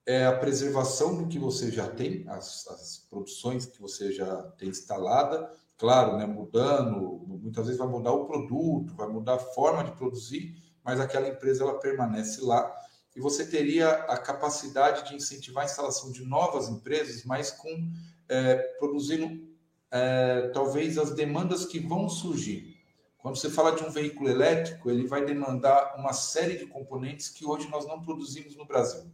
é a preservação do que você já tem, as, as produções que você já tem instalada, claro, né, mudando, muitas vezes vai mudar o produto, vai mudar a forma de produzir, mas aquela empresa ela permanece lá e você teria a capacidade de incentivar a instalação de novas empresas, mas com é, produzindo é, talvez as demandas que vão surgir. Quando você fala de um veículo elétrico, ele vai demandar uma série de componentes que hoje nós não produzimos no Brasil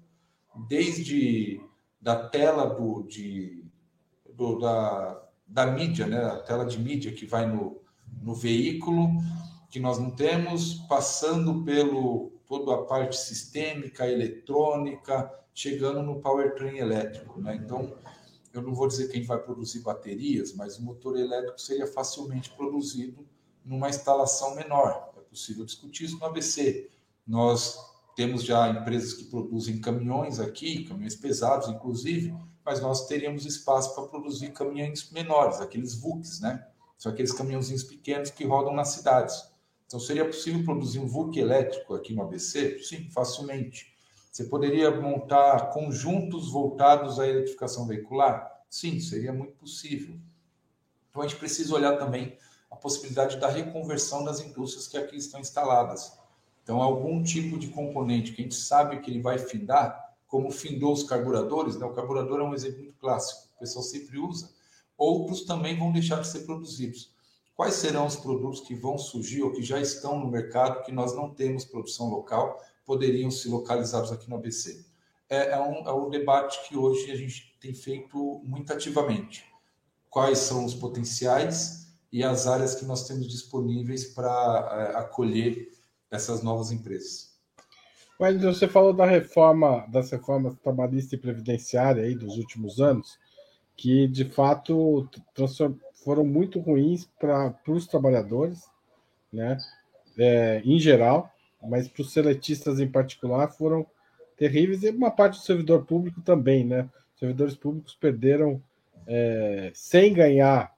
desde da tela do, de, do, da, da mídia, né? a tela de mídia que vai no, no veículo, que nós não temos, passando pelo toda a parte sistêmica, eletrônica, chegando no powertrain elétrico. Né? Então, eu não vou dizer que a gente vai produzir baterias, mas o motor elétrico seria facilmente produzido numa instalação menor. É possível discutir isso no ABC. Nós temos já empresas que produzem caminhões aqui, caminhões pesados, inclusive, mas nós teríamos espaço para produzir caminhões menores, aqueles VUCs, né? São aqueles caminhãozinhos pequenos que rodam nas cidades. Então, seria possível produzir um VUC elétrico aqui no ABC? Sim, facilmente. Você poderia montar conjuntos voltados à eletrificação veicular? Sim, seria muito possível. Então, a gente precisa olhar também a possibilidade da reconversão das indústrias que aqui estão instaladas. Então, algum tipo de componente que a gente sabe que ele vai findar, como findou os carburadores, né? o carburador é um exemplo muito clássico, o pessoal sempre usa, outros também vão deixar de ser produzidos. Quais serão os produtos que vão surgir ou que já estão no mercado, que nós não temos produção local, poderiam ser localizados aqui no ABC? É, é, um, é um debate que hoje a gente tem feito muito ativamente. Quais são os potenciais e as áreas que nós temos disponíveis para é, acolher essas novas empresas. Mas você falou da reforma, das reformas trabalhista e previdenciária aí dos últimos anos, que de fato foram muito ruins para os trabalhadores, né? É, em geral, mas para os seletistas em particular foram terríveis e uma parte do servidor público também, né? Servidores públicos perderam é, sem ganhar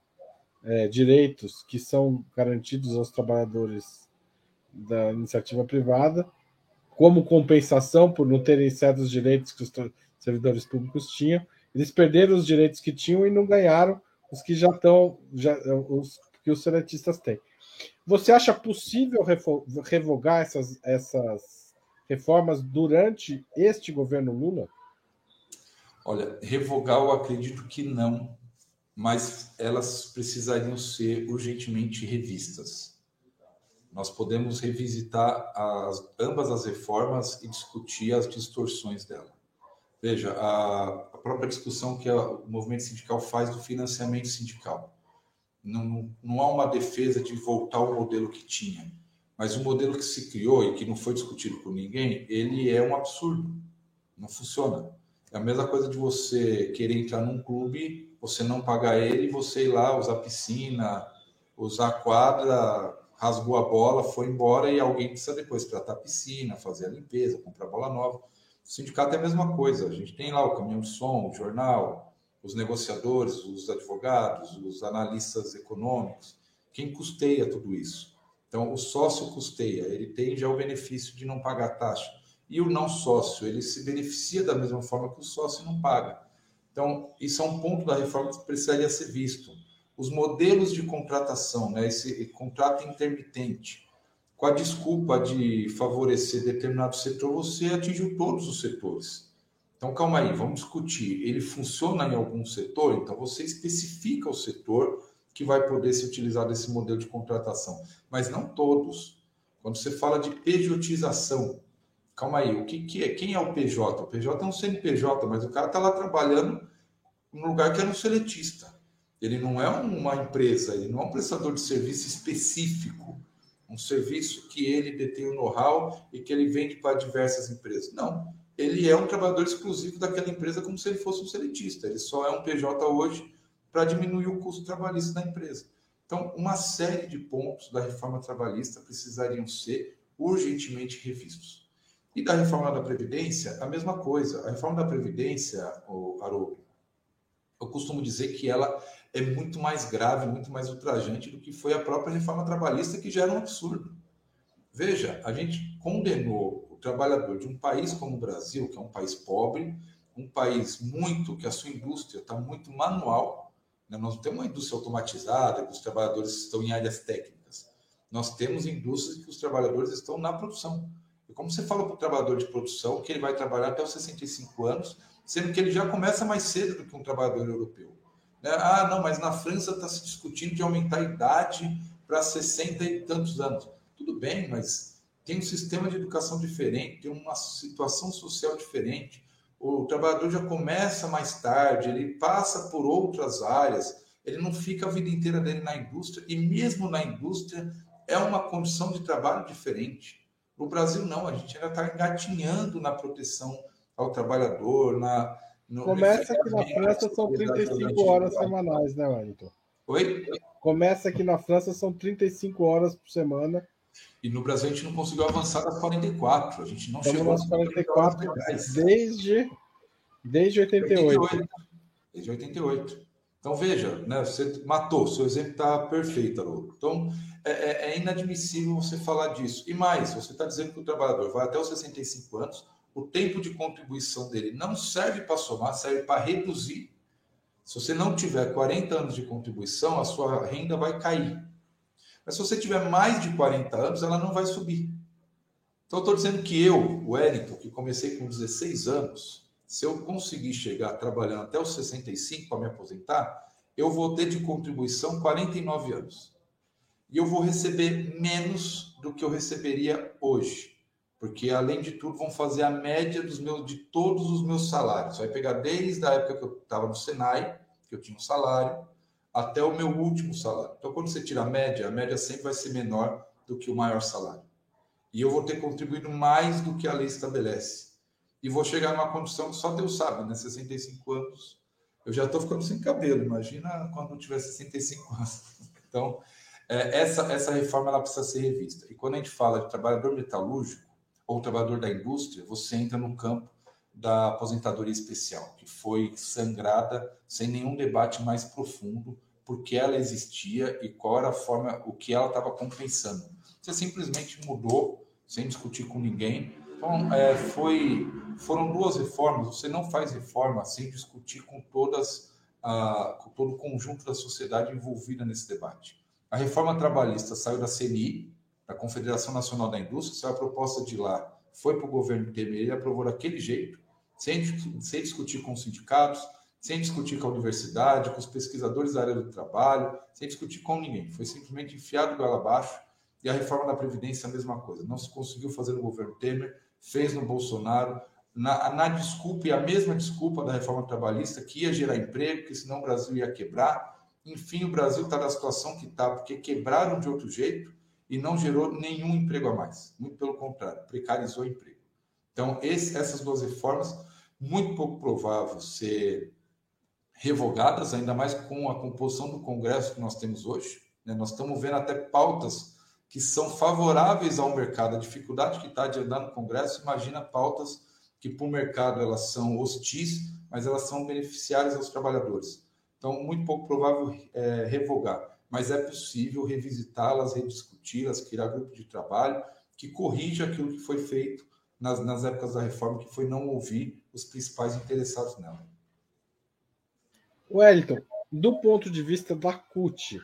é, direitos que são garantidos aos trabalhadores da iniciativa privada, como compensação por não terem certos direitos que os servidores públicos tinham, eles perderam os direitos que tinham e não ganharam os que já estão, já, os que os seletistas têm. Você acha possível revogar essas, essas reformas durante este governo Lula? Olha, revogar eu acredito que não, mas elas precisariam ser urgentemente revistas. Nós podemos revisitar as, ambas as reformas e discutir as distorções dela. Veja, a, a própria discussão que o movimento sindical faz do financiamento sindical. Não, não há uma defesa de voltar ao modelo que tinha, mas o modelo que se criou e que não foi discutido por ninguém, ele é um absurdo. Não funciona. É a mesma coisa de você querer entrar num clube, você não pagar ele, você ir lá usar piscina, usar quadra, rasgou a bola, foi embora e alguém precisa depois tratar a piscina, fazer a limpeza, comprar bola nova. O sindicato é a mesma coisa. A gente tem lá o caminhão de som, o jornal, os negociadores, os advogados, os analistas econômicos. Quem custeia tudo isso? Então, o sócio custeia, ele tem já o benefício de não pagar taxa. E o não sócio, ele se beneficia da mesma forma que o sócio não paga. Então, isso é um ponto da reforma que precisaria ser visto. Os modelos de contratação, né, esse contrato intermitente, com a desculpa de favorecer determinado setor, você atingiu todos os setores. Então, calma aí, vamos discutir. Ele funciona em algum setor? Então, você especifica o setor que vai poder se utilizar desse modelo de contratação, mas não todos. Quando você fala de pejotização, calma aí, o que, que é? Quem é o PJ? O PJ é um CNPJ, mas o cara está lá trabalhando no lugar que era um seletista. Ele não é uma empresa, ele não é um prestador de serviço específico um serviço que ele detém o know-how e que ele vende para diversas empresas. Não, ele é um trabalhador exclusivo daquela empresa como se ele fosse um seletista. Ele só é um PJ hoje para diminuir o custo trabalhista da empresa. Então, uma série de pontos da reforma trabalhista precisariam ser urgentemente revistos. E da reforma da Previdência, a mesma coisa. A reforma da Previdência, Haroldo, eu costumo dizer que ela é muito mais grave, muito mais ultrajante do que foi a própria reforma trabalhista, que já era um absurdo. Veja, a gente condenou o trabalhador de um país como o Brasil, que é um país pobre, um país muito que a sua indústria está muito manual. Né? Nós não temos uma indústria automatizada, que os trabalhadores estão em áreas técnicas. Nós temos indústrias que os trabalhadores estão na produção. E como você fala para o trabalhador de produção que ele vai trabalhar até os 65 anos, sendo que ele já começa mais cedo do que um trabalhador europeu. Né? Ah, não, mas na França está se discutindo de aumentar a idade para 60 e tantos anos. Tudo bem, mas tem um sistema de educação diferente, tem uma situação social diferente. O trabalhador já começa mais tarde, ele passa por outras áreas, ele não fica a vida inteira dele na indústria, e mesmo na indústria é uma condição de trabalho diferente. No Brasil, não, a gente ainda está engatinhando na proteção ao trabalhador, na, no Começa aqui na França são 35 horas semanais, né, Wellington? Oi? Começa aqui na França são 35 horas por semana. E no Brasil a gente não conseguiu avançar das 44. A gente não Estamos chegou nas 44 desde, desde 88. 88. Desde 88. Então veja, né, você matou, seu exemplo está perfeito, Haroldo. Então é, é, é inadmissível você falar disso. E mais, você está dizendo que o trabalhador vai até os 65 anos o tempo de contribuição dele não serve para somar, serve para reduzir. Se você não tiver 40 anos de contribuição, a sua renda vai cair. Mas se você tiver mais de 40 anos, ela não vai subir. Então, estou dizendo que eu, o Wellington, que comecei com 16 anos, se eu conseguir chegar trabalhando até os 65 para me aposentar, eu vou ter de contribuição 49 anos. E eu vou receber menos do que eu receberia hoje porque além de tudo vão fazer a média dos meus de todos os meus salários. Vai pegar desde a época que eu estava no Senai, que eu tinha um salário, até o meu último salário. Então, quando você tira a média, a média sempre vai ser menor do que o maior salário. E eu vou ter contribuído mais do que a lei estabelece. E vou chegar numa condição que só Deus sabe, né? 65 anos, eu já estou ficando sem cabelo. Imagina quando eu tiver 65 anos. Então, é, essa, essa reforma ela precisa ser revista. E quando a gente fala de trabalhador metalúrgico ou trabalhador da indústria, você entra no campo da aposentadoria especial, que foi sangrada sem nenhum debate mais profundo, porque ela existia e qual era a forma, o que ela estava compensando. Você simplesmente mudou, sem discutir com ninguém. Então, é, foi, foram duas reformas. Você não faz reforma sem discutir com todas, a, com todo o conjunto da sociedade envolvida nesse debate. A reforma trabalhista saiu da CNI, da Confederação Nacional da Indústria, saiu a proposta de lá, foi para o governo Temer, ele aprovou daquele jeito, sem, sem discutir com os sindicatos, sem discutir com a universidade, com os pesquisadores da área do trabalho, sem discutir com ninguém. Foi simplesmente enfiado goela abaixo. E a reforma da Previdência, a mesma coisa. Não se conseguiu fazer no governo Temer, fez no Bolsonaro, na, na desculpa, e a mesma desculpa da reforma trabalhista, que ia gerar emprego, que senão o Brasil ia quebrar. Enfim, o Brasil está na situação que está, porque quebraram de outro jeito e não gerou nenhum emprego a mais. Muito pelo contrário, precarizou o emprego. Então, esse, essas duas reformas, muito pouco provável ser revogadas, ainda mais com a composição do Congresso que nós temos hoje. Né? Nós estamos vendo até pautas que são favoráveis ao mercado. A dificuldade que está de andar no Congresso, imagina pautas que para o mercado elas são hostis, mas elas são beneficiárias aos trabalhadores. Então, muito pouco provável é, revogar, mas é possível revisitá-las, rediscuti-las, criar grupo de trabalho que corrija aquilo que foi feito nas, nas épocas da reforma, que foi não ouvir os principais interessados nela. Wellington, do ponto de vista da CUT,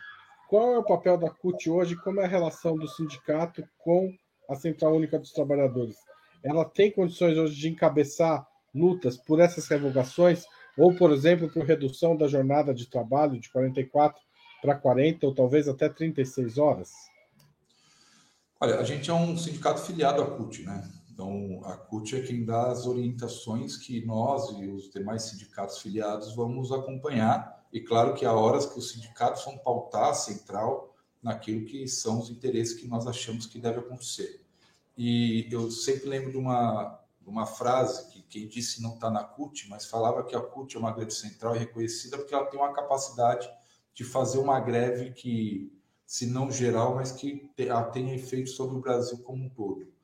qual é o papel da CUT hoje? Como é a relação do sindicato com a Central Única dos Trabalhadores? Ela tem condições hoje de encabeçar lutas por essas revogações? Ou, por exemplo, por redução da jornada de trabalho de 44 para 40 ou talvez até 36 horas? Olha, a gente é um sindicato filiado à CUT, né? Então, a CUT é quem dá as orientações que nós e os demais sindicatos filiados vamos acompanhar. E claro que há horas que os sindicatos vão pautar a central naquilo que são os interesses que nós achamos que deve acontecer. E eu sempre lembro de uma, uma frase que quem disse não está na CUT, mas falava que a CUT é uma greve central e reconhecida porque ela tem uma capacidade de fazer uma greve que, se não geral, mas que tenha efeito sobre o Brasil como um todo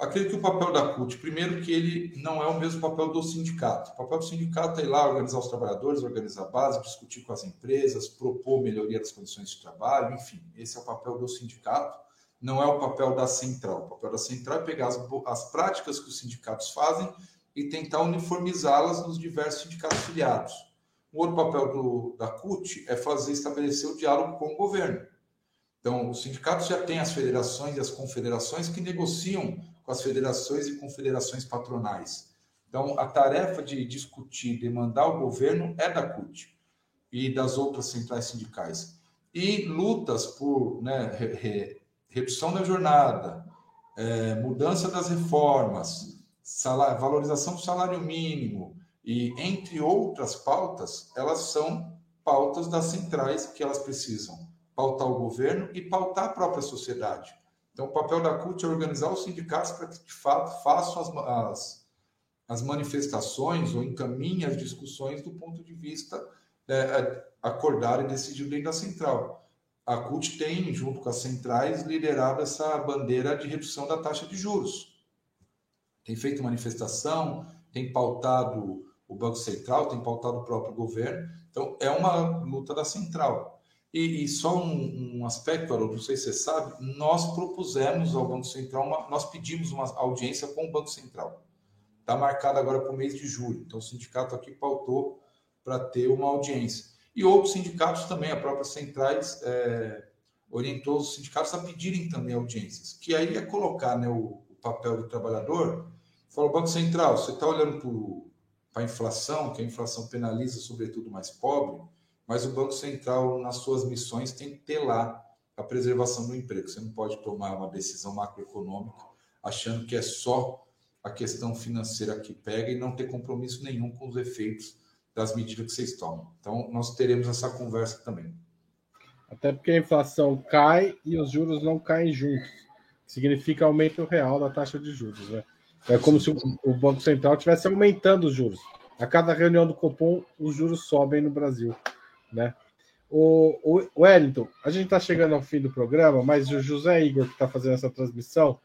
acredito que o papel da CUT, primeiro que ele não é o mesmo papel do sindicato. O papel do sindicato é ir lá organizar os trabalhadores, organizar a base, discutir com as empresas, propor melhoria das condições de trabalho, enfim, esse é o papel do sindicato, não é o papel da central. O papel da central é pegar as, as práticas que os sindicatos fazem e tentar uniformizá-las nos diversos sindicatos filiados. O outro papel do, da CUT é fazer estabelecer o diálogo com o governo. Então, os sindicatos já têm as federações e as confederações que negociam com as federações e confederações patronais. Então, a tarefa de discutir, demandar o governo é da CUT e das outras centrais sindicais. E lutas por né, redução da jornada, é, mudança das reformas, valorização do salário mínimo e entre outras pautas, elas são pautas das centrais que elas precisam pautar o governo e pautar a própria sociedade. Então, o papel da CUT é organizar os sindicatos para que, de fato, façam as, as, as manifestações ou encaminhem as discussões do ponto de vista é, é acordado e decidido dentro da central. A CUT tem, junto com as centrais, liderado essa bandeira de redução da taxa de juros. Tem feito manifestação, tem pautado o Banco Central, tem pautado o próprio governo. Então, é uma luta da central. E, e só um, um, aspecto, Haroldo, não sei se você sabe, nós propusemos ao Banco Central, uma, nós pedimos uma audiência com o Banco Central. Está marcado agora para o mês de julho. Então, o sindicato aqui pautou para ter uma audiência. E outros sindicatos também, a própria Centrais é, orientou os sindicatos a pedirem também audiências, que aí é colocar né, o, o papel do trabalhador. Fala, Banco Central, você está olhando para a inflação, que a inflação penaliza sobretudo mais pobre, mas o Banco Central, nas suas missões, tem que ter lá a preservação do emprego. Você não pode tomar uma decisão macroeconômica achando que é só a questão financeira que pega e não ter compromisso nenhum com os efeitos das medidas que vocês tomam. Então, nós teremos essa conversa também. Até porque a inflação cai e os juros não caem juntos. Significa aumento real da taxa de juros. Né? É como se o Banco Central estivesse aumentando os juros. A cada reunião do Copom, os juros sobem no Brasil né? O, o Wellington, a gente está chegando ao fim do programa, mas o José Igor, que está fazendo essa transmissão,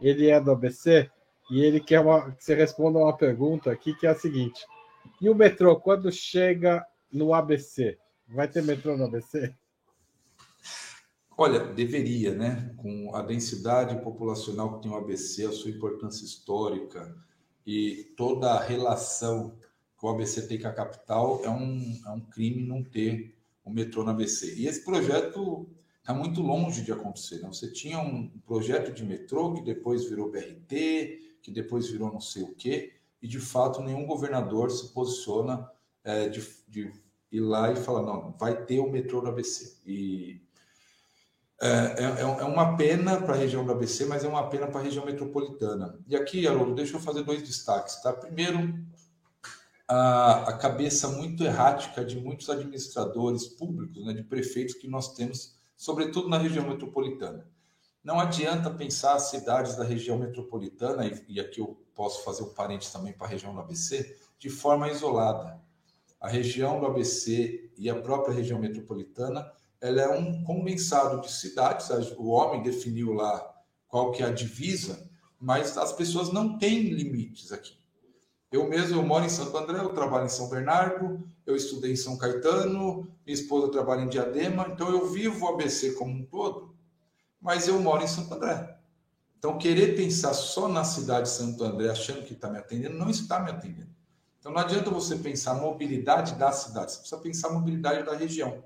ele é do ABC e ele quer uma, que você responda uma pergunta aqui que é a seguinte: e o metrô, quando chega no ABC? Vai ter metrô no ABC? Olha, deveria, né? Com a densidade populacional que tem o ABC, a sua importância histórica e toda a relação que o ABC tem com a capital, é um, é um crime não ter o metrô no ABC. E esse projeto está muito longe de acontecer. Né? Você tinha um projeto de metrô que depois virou BRT, que depois virou não sei o quê, e de fato nenhum governador se posiciona é, de, de, ir lá e falar: não, vai ter o metrô no ABC. E é, é, é, é uma pena para a região do ABC, mas é uma pena para a região metropolitana. E aqui, Haroldo, deixa eu fazer dois destaques. Tá? Primeiro, a, a cabeça muito errática de muitos administradores públicos, né, de prefeitos que nós temos, sobretudo na região metropolitana. Não adianta pensar as cidades da região metropolitana, e, e aqui eu posso fazer um parênteses também para a região do ABC, de forma isolada. A região do ABC e a própria região metropolitana, ela é um condensado de cidades. O homem definiu lá qual que é a divisa, mas as pessoas não têm limites aqui. Eu mesmo eu moro em Santo André, eu trabalho em São Bernardo, eu estudei em São Caetano, minha esposa trabalha em Diadema, então eu vivo o ABC como um todo, mas eu moro em Santo André. Então, querer pensar só na cidade de Santo André, achando que está me atendendo, não está me atendendo. Então, não adianta você pensar mobilidade da cidade, você precisa pensar mobilidade da região.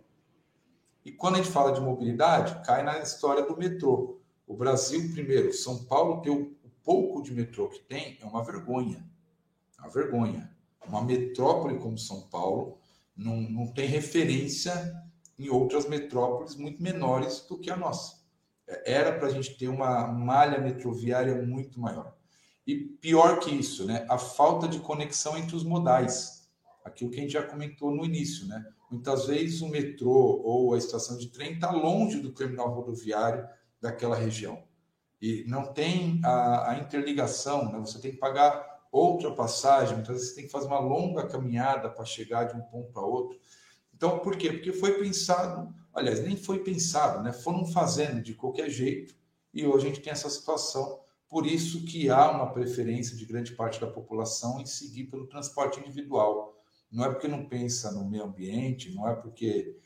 E quando a gente fala de mobilidade, cai na história do metrô. O Brasil, primeiro, São Paulo ter o pouco de metrô que tem é uma vergonha. Uma vergonha. Uma metrópole como São Paulo não, não tem referência em outras metrópoles muito menores do que a nossa era para a gente ter uma malha metroviária muito maior. E pior que isso, né, a falta de conexão entre os modais. Aquilo que a gente já comentou no início, né? Muitas vezes o metrô ou a estação de trem está longe do terminal rodoviário daquela região. E não tem a, a interligação, né? você tem que pagar outra passagem, muitas vezes você tem que fazer uma longa caminhada para chegar de um ponto para outro. Então, por quê? Porque foi pensado Aliás, nem foi pensado, né? Foram fazendo de qualquer jeito e hoje a gente tem essa situação. Por isso que há uma preferência de grande parte da população em seguir pelo transporte individual. Não é porque não pensa no meio ambiente, não é porque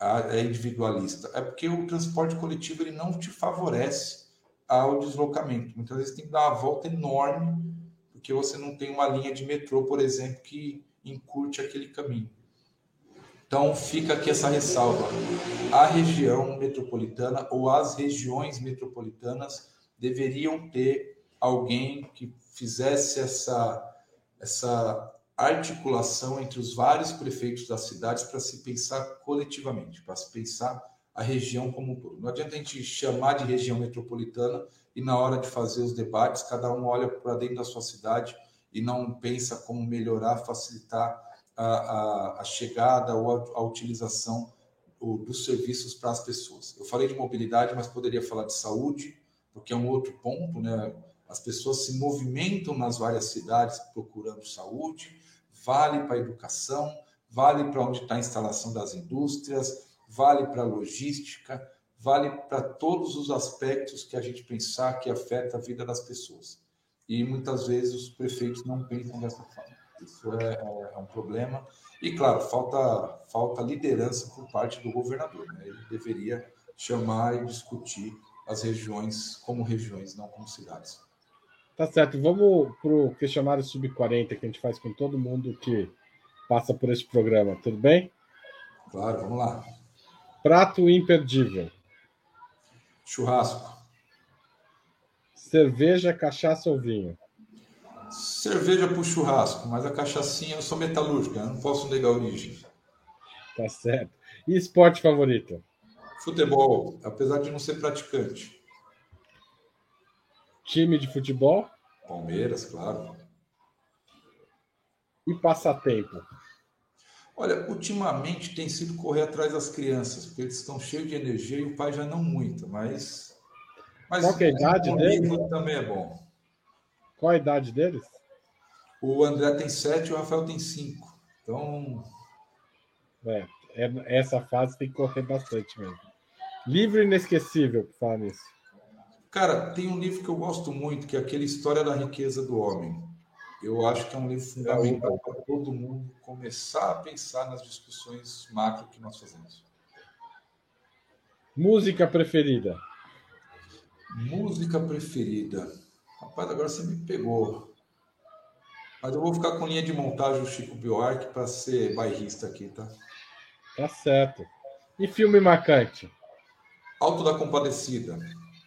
é individualista, é porque o transporte coletivo ele não te favorece ao deslocamento. Muitas vezes tem que dar uma volta enorme porque você não tem uma linha de metrô, por exemplo, que encurte aquele caminho. Então fica aqui essa ressalva. A região metropolitana ou as regiões metropolitanas deveriam ter alguém que fizesse essa, essa articulação entre os vários prefeitos das cidades para se pensar coletivamente, para se pensar a região como um todo. Não adianta a gente chamar de região metropolitana e na hora de fazer os debates, cada um olha para dentro da sua cidade e não pensa como melhorar, facilitar a, a, a chegada ou a, a utilização o, dos serviços para as pessoas. Eu falei de mobilidade, mas poderia falar de saúde, porque é um outro ponto, né? As pessoas se movimentam nas várias cidades procurando saúde, vale para a educação, vale para onde está a instalação das indústrias, vale para a logística, vale para todos os aspectos que a gente pensar que afeta a vida das pessoas. E muitas vezes os prefeitos não pensam dessa forma. Isso é, é, é, um problema. E, claro, falta, falta liderança por parte do governador. Né? Ele deveria chamar e discutir as regiões como regiões, não como cidades. Tá certo. Vamos para o questionário sub-40 que a gente faz com todo mundo que passa por esse programa. Tudo bem? Claro, vamos lá. Prato imperdível. Churrasco. Cerveja, cachaça ou vinho? Cerveja para o churrasco, mas a cachaçinha eu sou metalúrgica, eu não posso negar a origem. Tá certo. E esporte favorito? Futebol, apesar de não ser praticante. Time de futebol? Palmeiras, claro. E passatempo? Olha, ultimamente tem sido correr atrás das crianças, porque eles estão cheios de energia e o pai já não muito, mas. mas Qual é a idade deles? Também é bom. Qual a idade deles? O André tem sete e o Rafael tem cinco. Então. É, é, essa fase tem que correr bastante mesmo. Livro inesquecível, por falar nisso. Cara, tem um livro que eu gosto muito, que é aquele História da Riqueza do Homem. Eu acho que é um livro fundamental para todo mundo começar a pensar nas discussões macro que nós fazemos. Música preferida? Música preferida. Rapaz, agora você me pegou. Mas eu vou ficar com linha de montagem do Chico Buarque para ser bairrista aqui, tá? Tá certo. E filme marcante? Alto da Compadecida.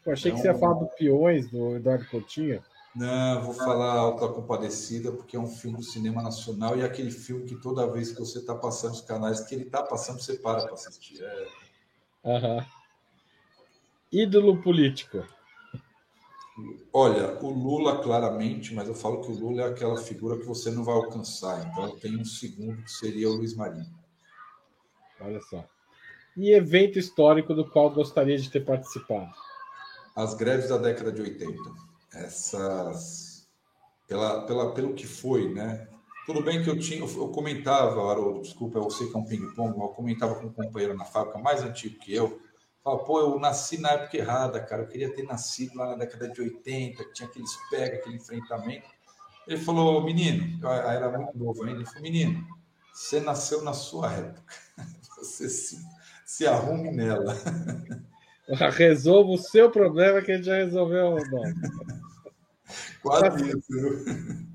Eu achei que você ia falar do Peões, do Eduardo Coutinho. Não, vou falar Alto da Compadecida, porque é um filme do cinema nacional e é aquele filme que toda vez que você está passando os canais que ele está passando, você para para assistir. É... Uhum. Ídolo político. Olha, o Lula claramente, mas eu falo que o Lula é aquela figura que você não vai alcançar. Então tenho um segundo que seria o Luiz Marinho. Olha só. E evento histórico do qual gostaria de ter participado? As greves da década de 80. Essas. Pela, pela, pelo que foi, né? Tudo bem que eu tinha, eu comentava, Haroldo, desculpa, eu sei que é um ping-pong, eu comentava com um companheiro na fábrica mais antigo que eu, Fala, pô, eu nasci na época errada, cara. Eu queria ter nascido lá na década de 80, que tinha aqueles pega, aquele enfrentamento. Ele falou, menino, eu era muito novo ainda, ele falou, menino, você nasceu na sua época. Você se, se arrume nela. Resolva o seu problema que a gente já resolveu o nome. Quase tá isso.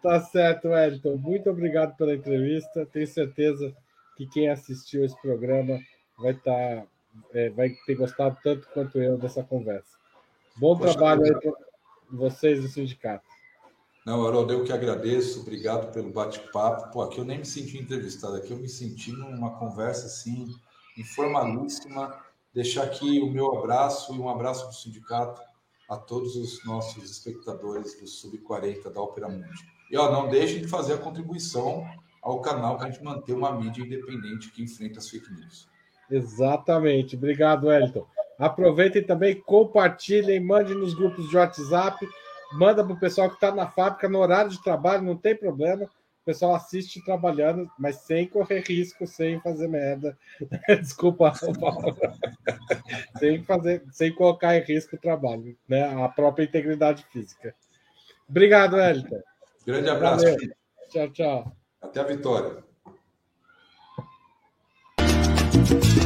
Tá certo, Wellington. Muito obrigado pela entrevista. Tenho certeza que quem assistiu esse programa vai estar tá é, vai ter gostado tanto quanto eu dessa conversa. Bom Poxa, trabalho aí para vocês do sindicato. Não, Haroldo, eu que agradeço, obrigado pelo bate-papo. Pô, aqui eu nem me senti entrevistado, aqui eu me senti numa conversa assim, informalíssima. Deixar aqui o meu abraço e um abraço do sindicato a todos os nossos espectadores do Sub-40 da Ópera Mundi. E ó, não deixem de fazer a contribuição ao canal para a gente manter uma mídia independente que enfrenta as fake news. Exatamente. Obrigado, Wellington. Aproveitem também, compartilhem, mandem nos grupos de WhatsApp, manda para o pessoal que está na fábrica no horário de trabalho, não tem problema. O pessoal assiste trabalhando, mas sem correr risco, sem fazer merda. Desculpa a sem fazer, sem colocar em risco o trabalho, né? A própria integridade física. Obrigado, Wellington. Grande abraço. Valeu. Tchau, tchau. Até a vitória. Thank you.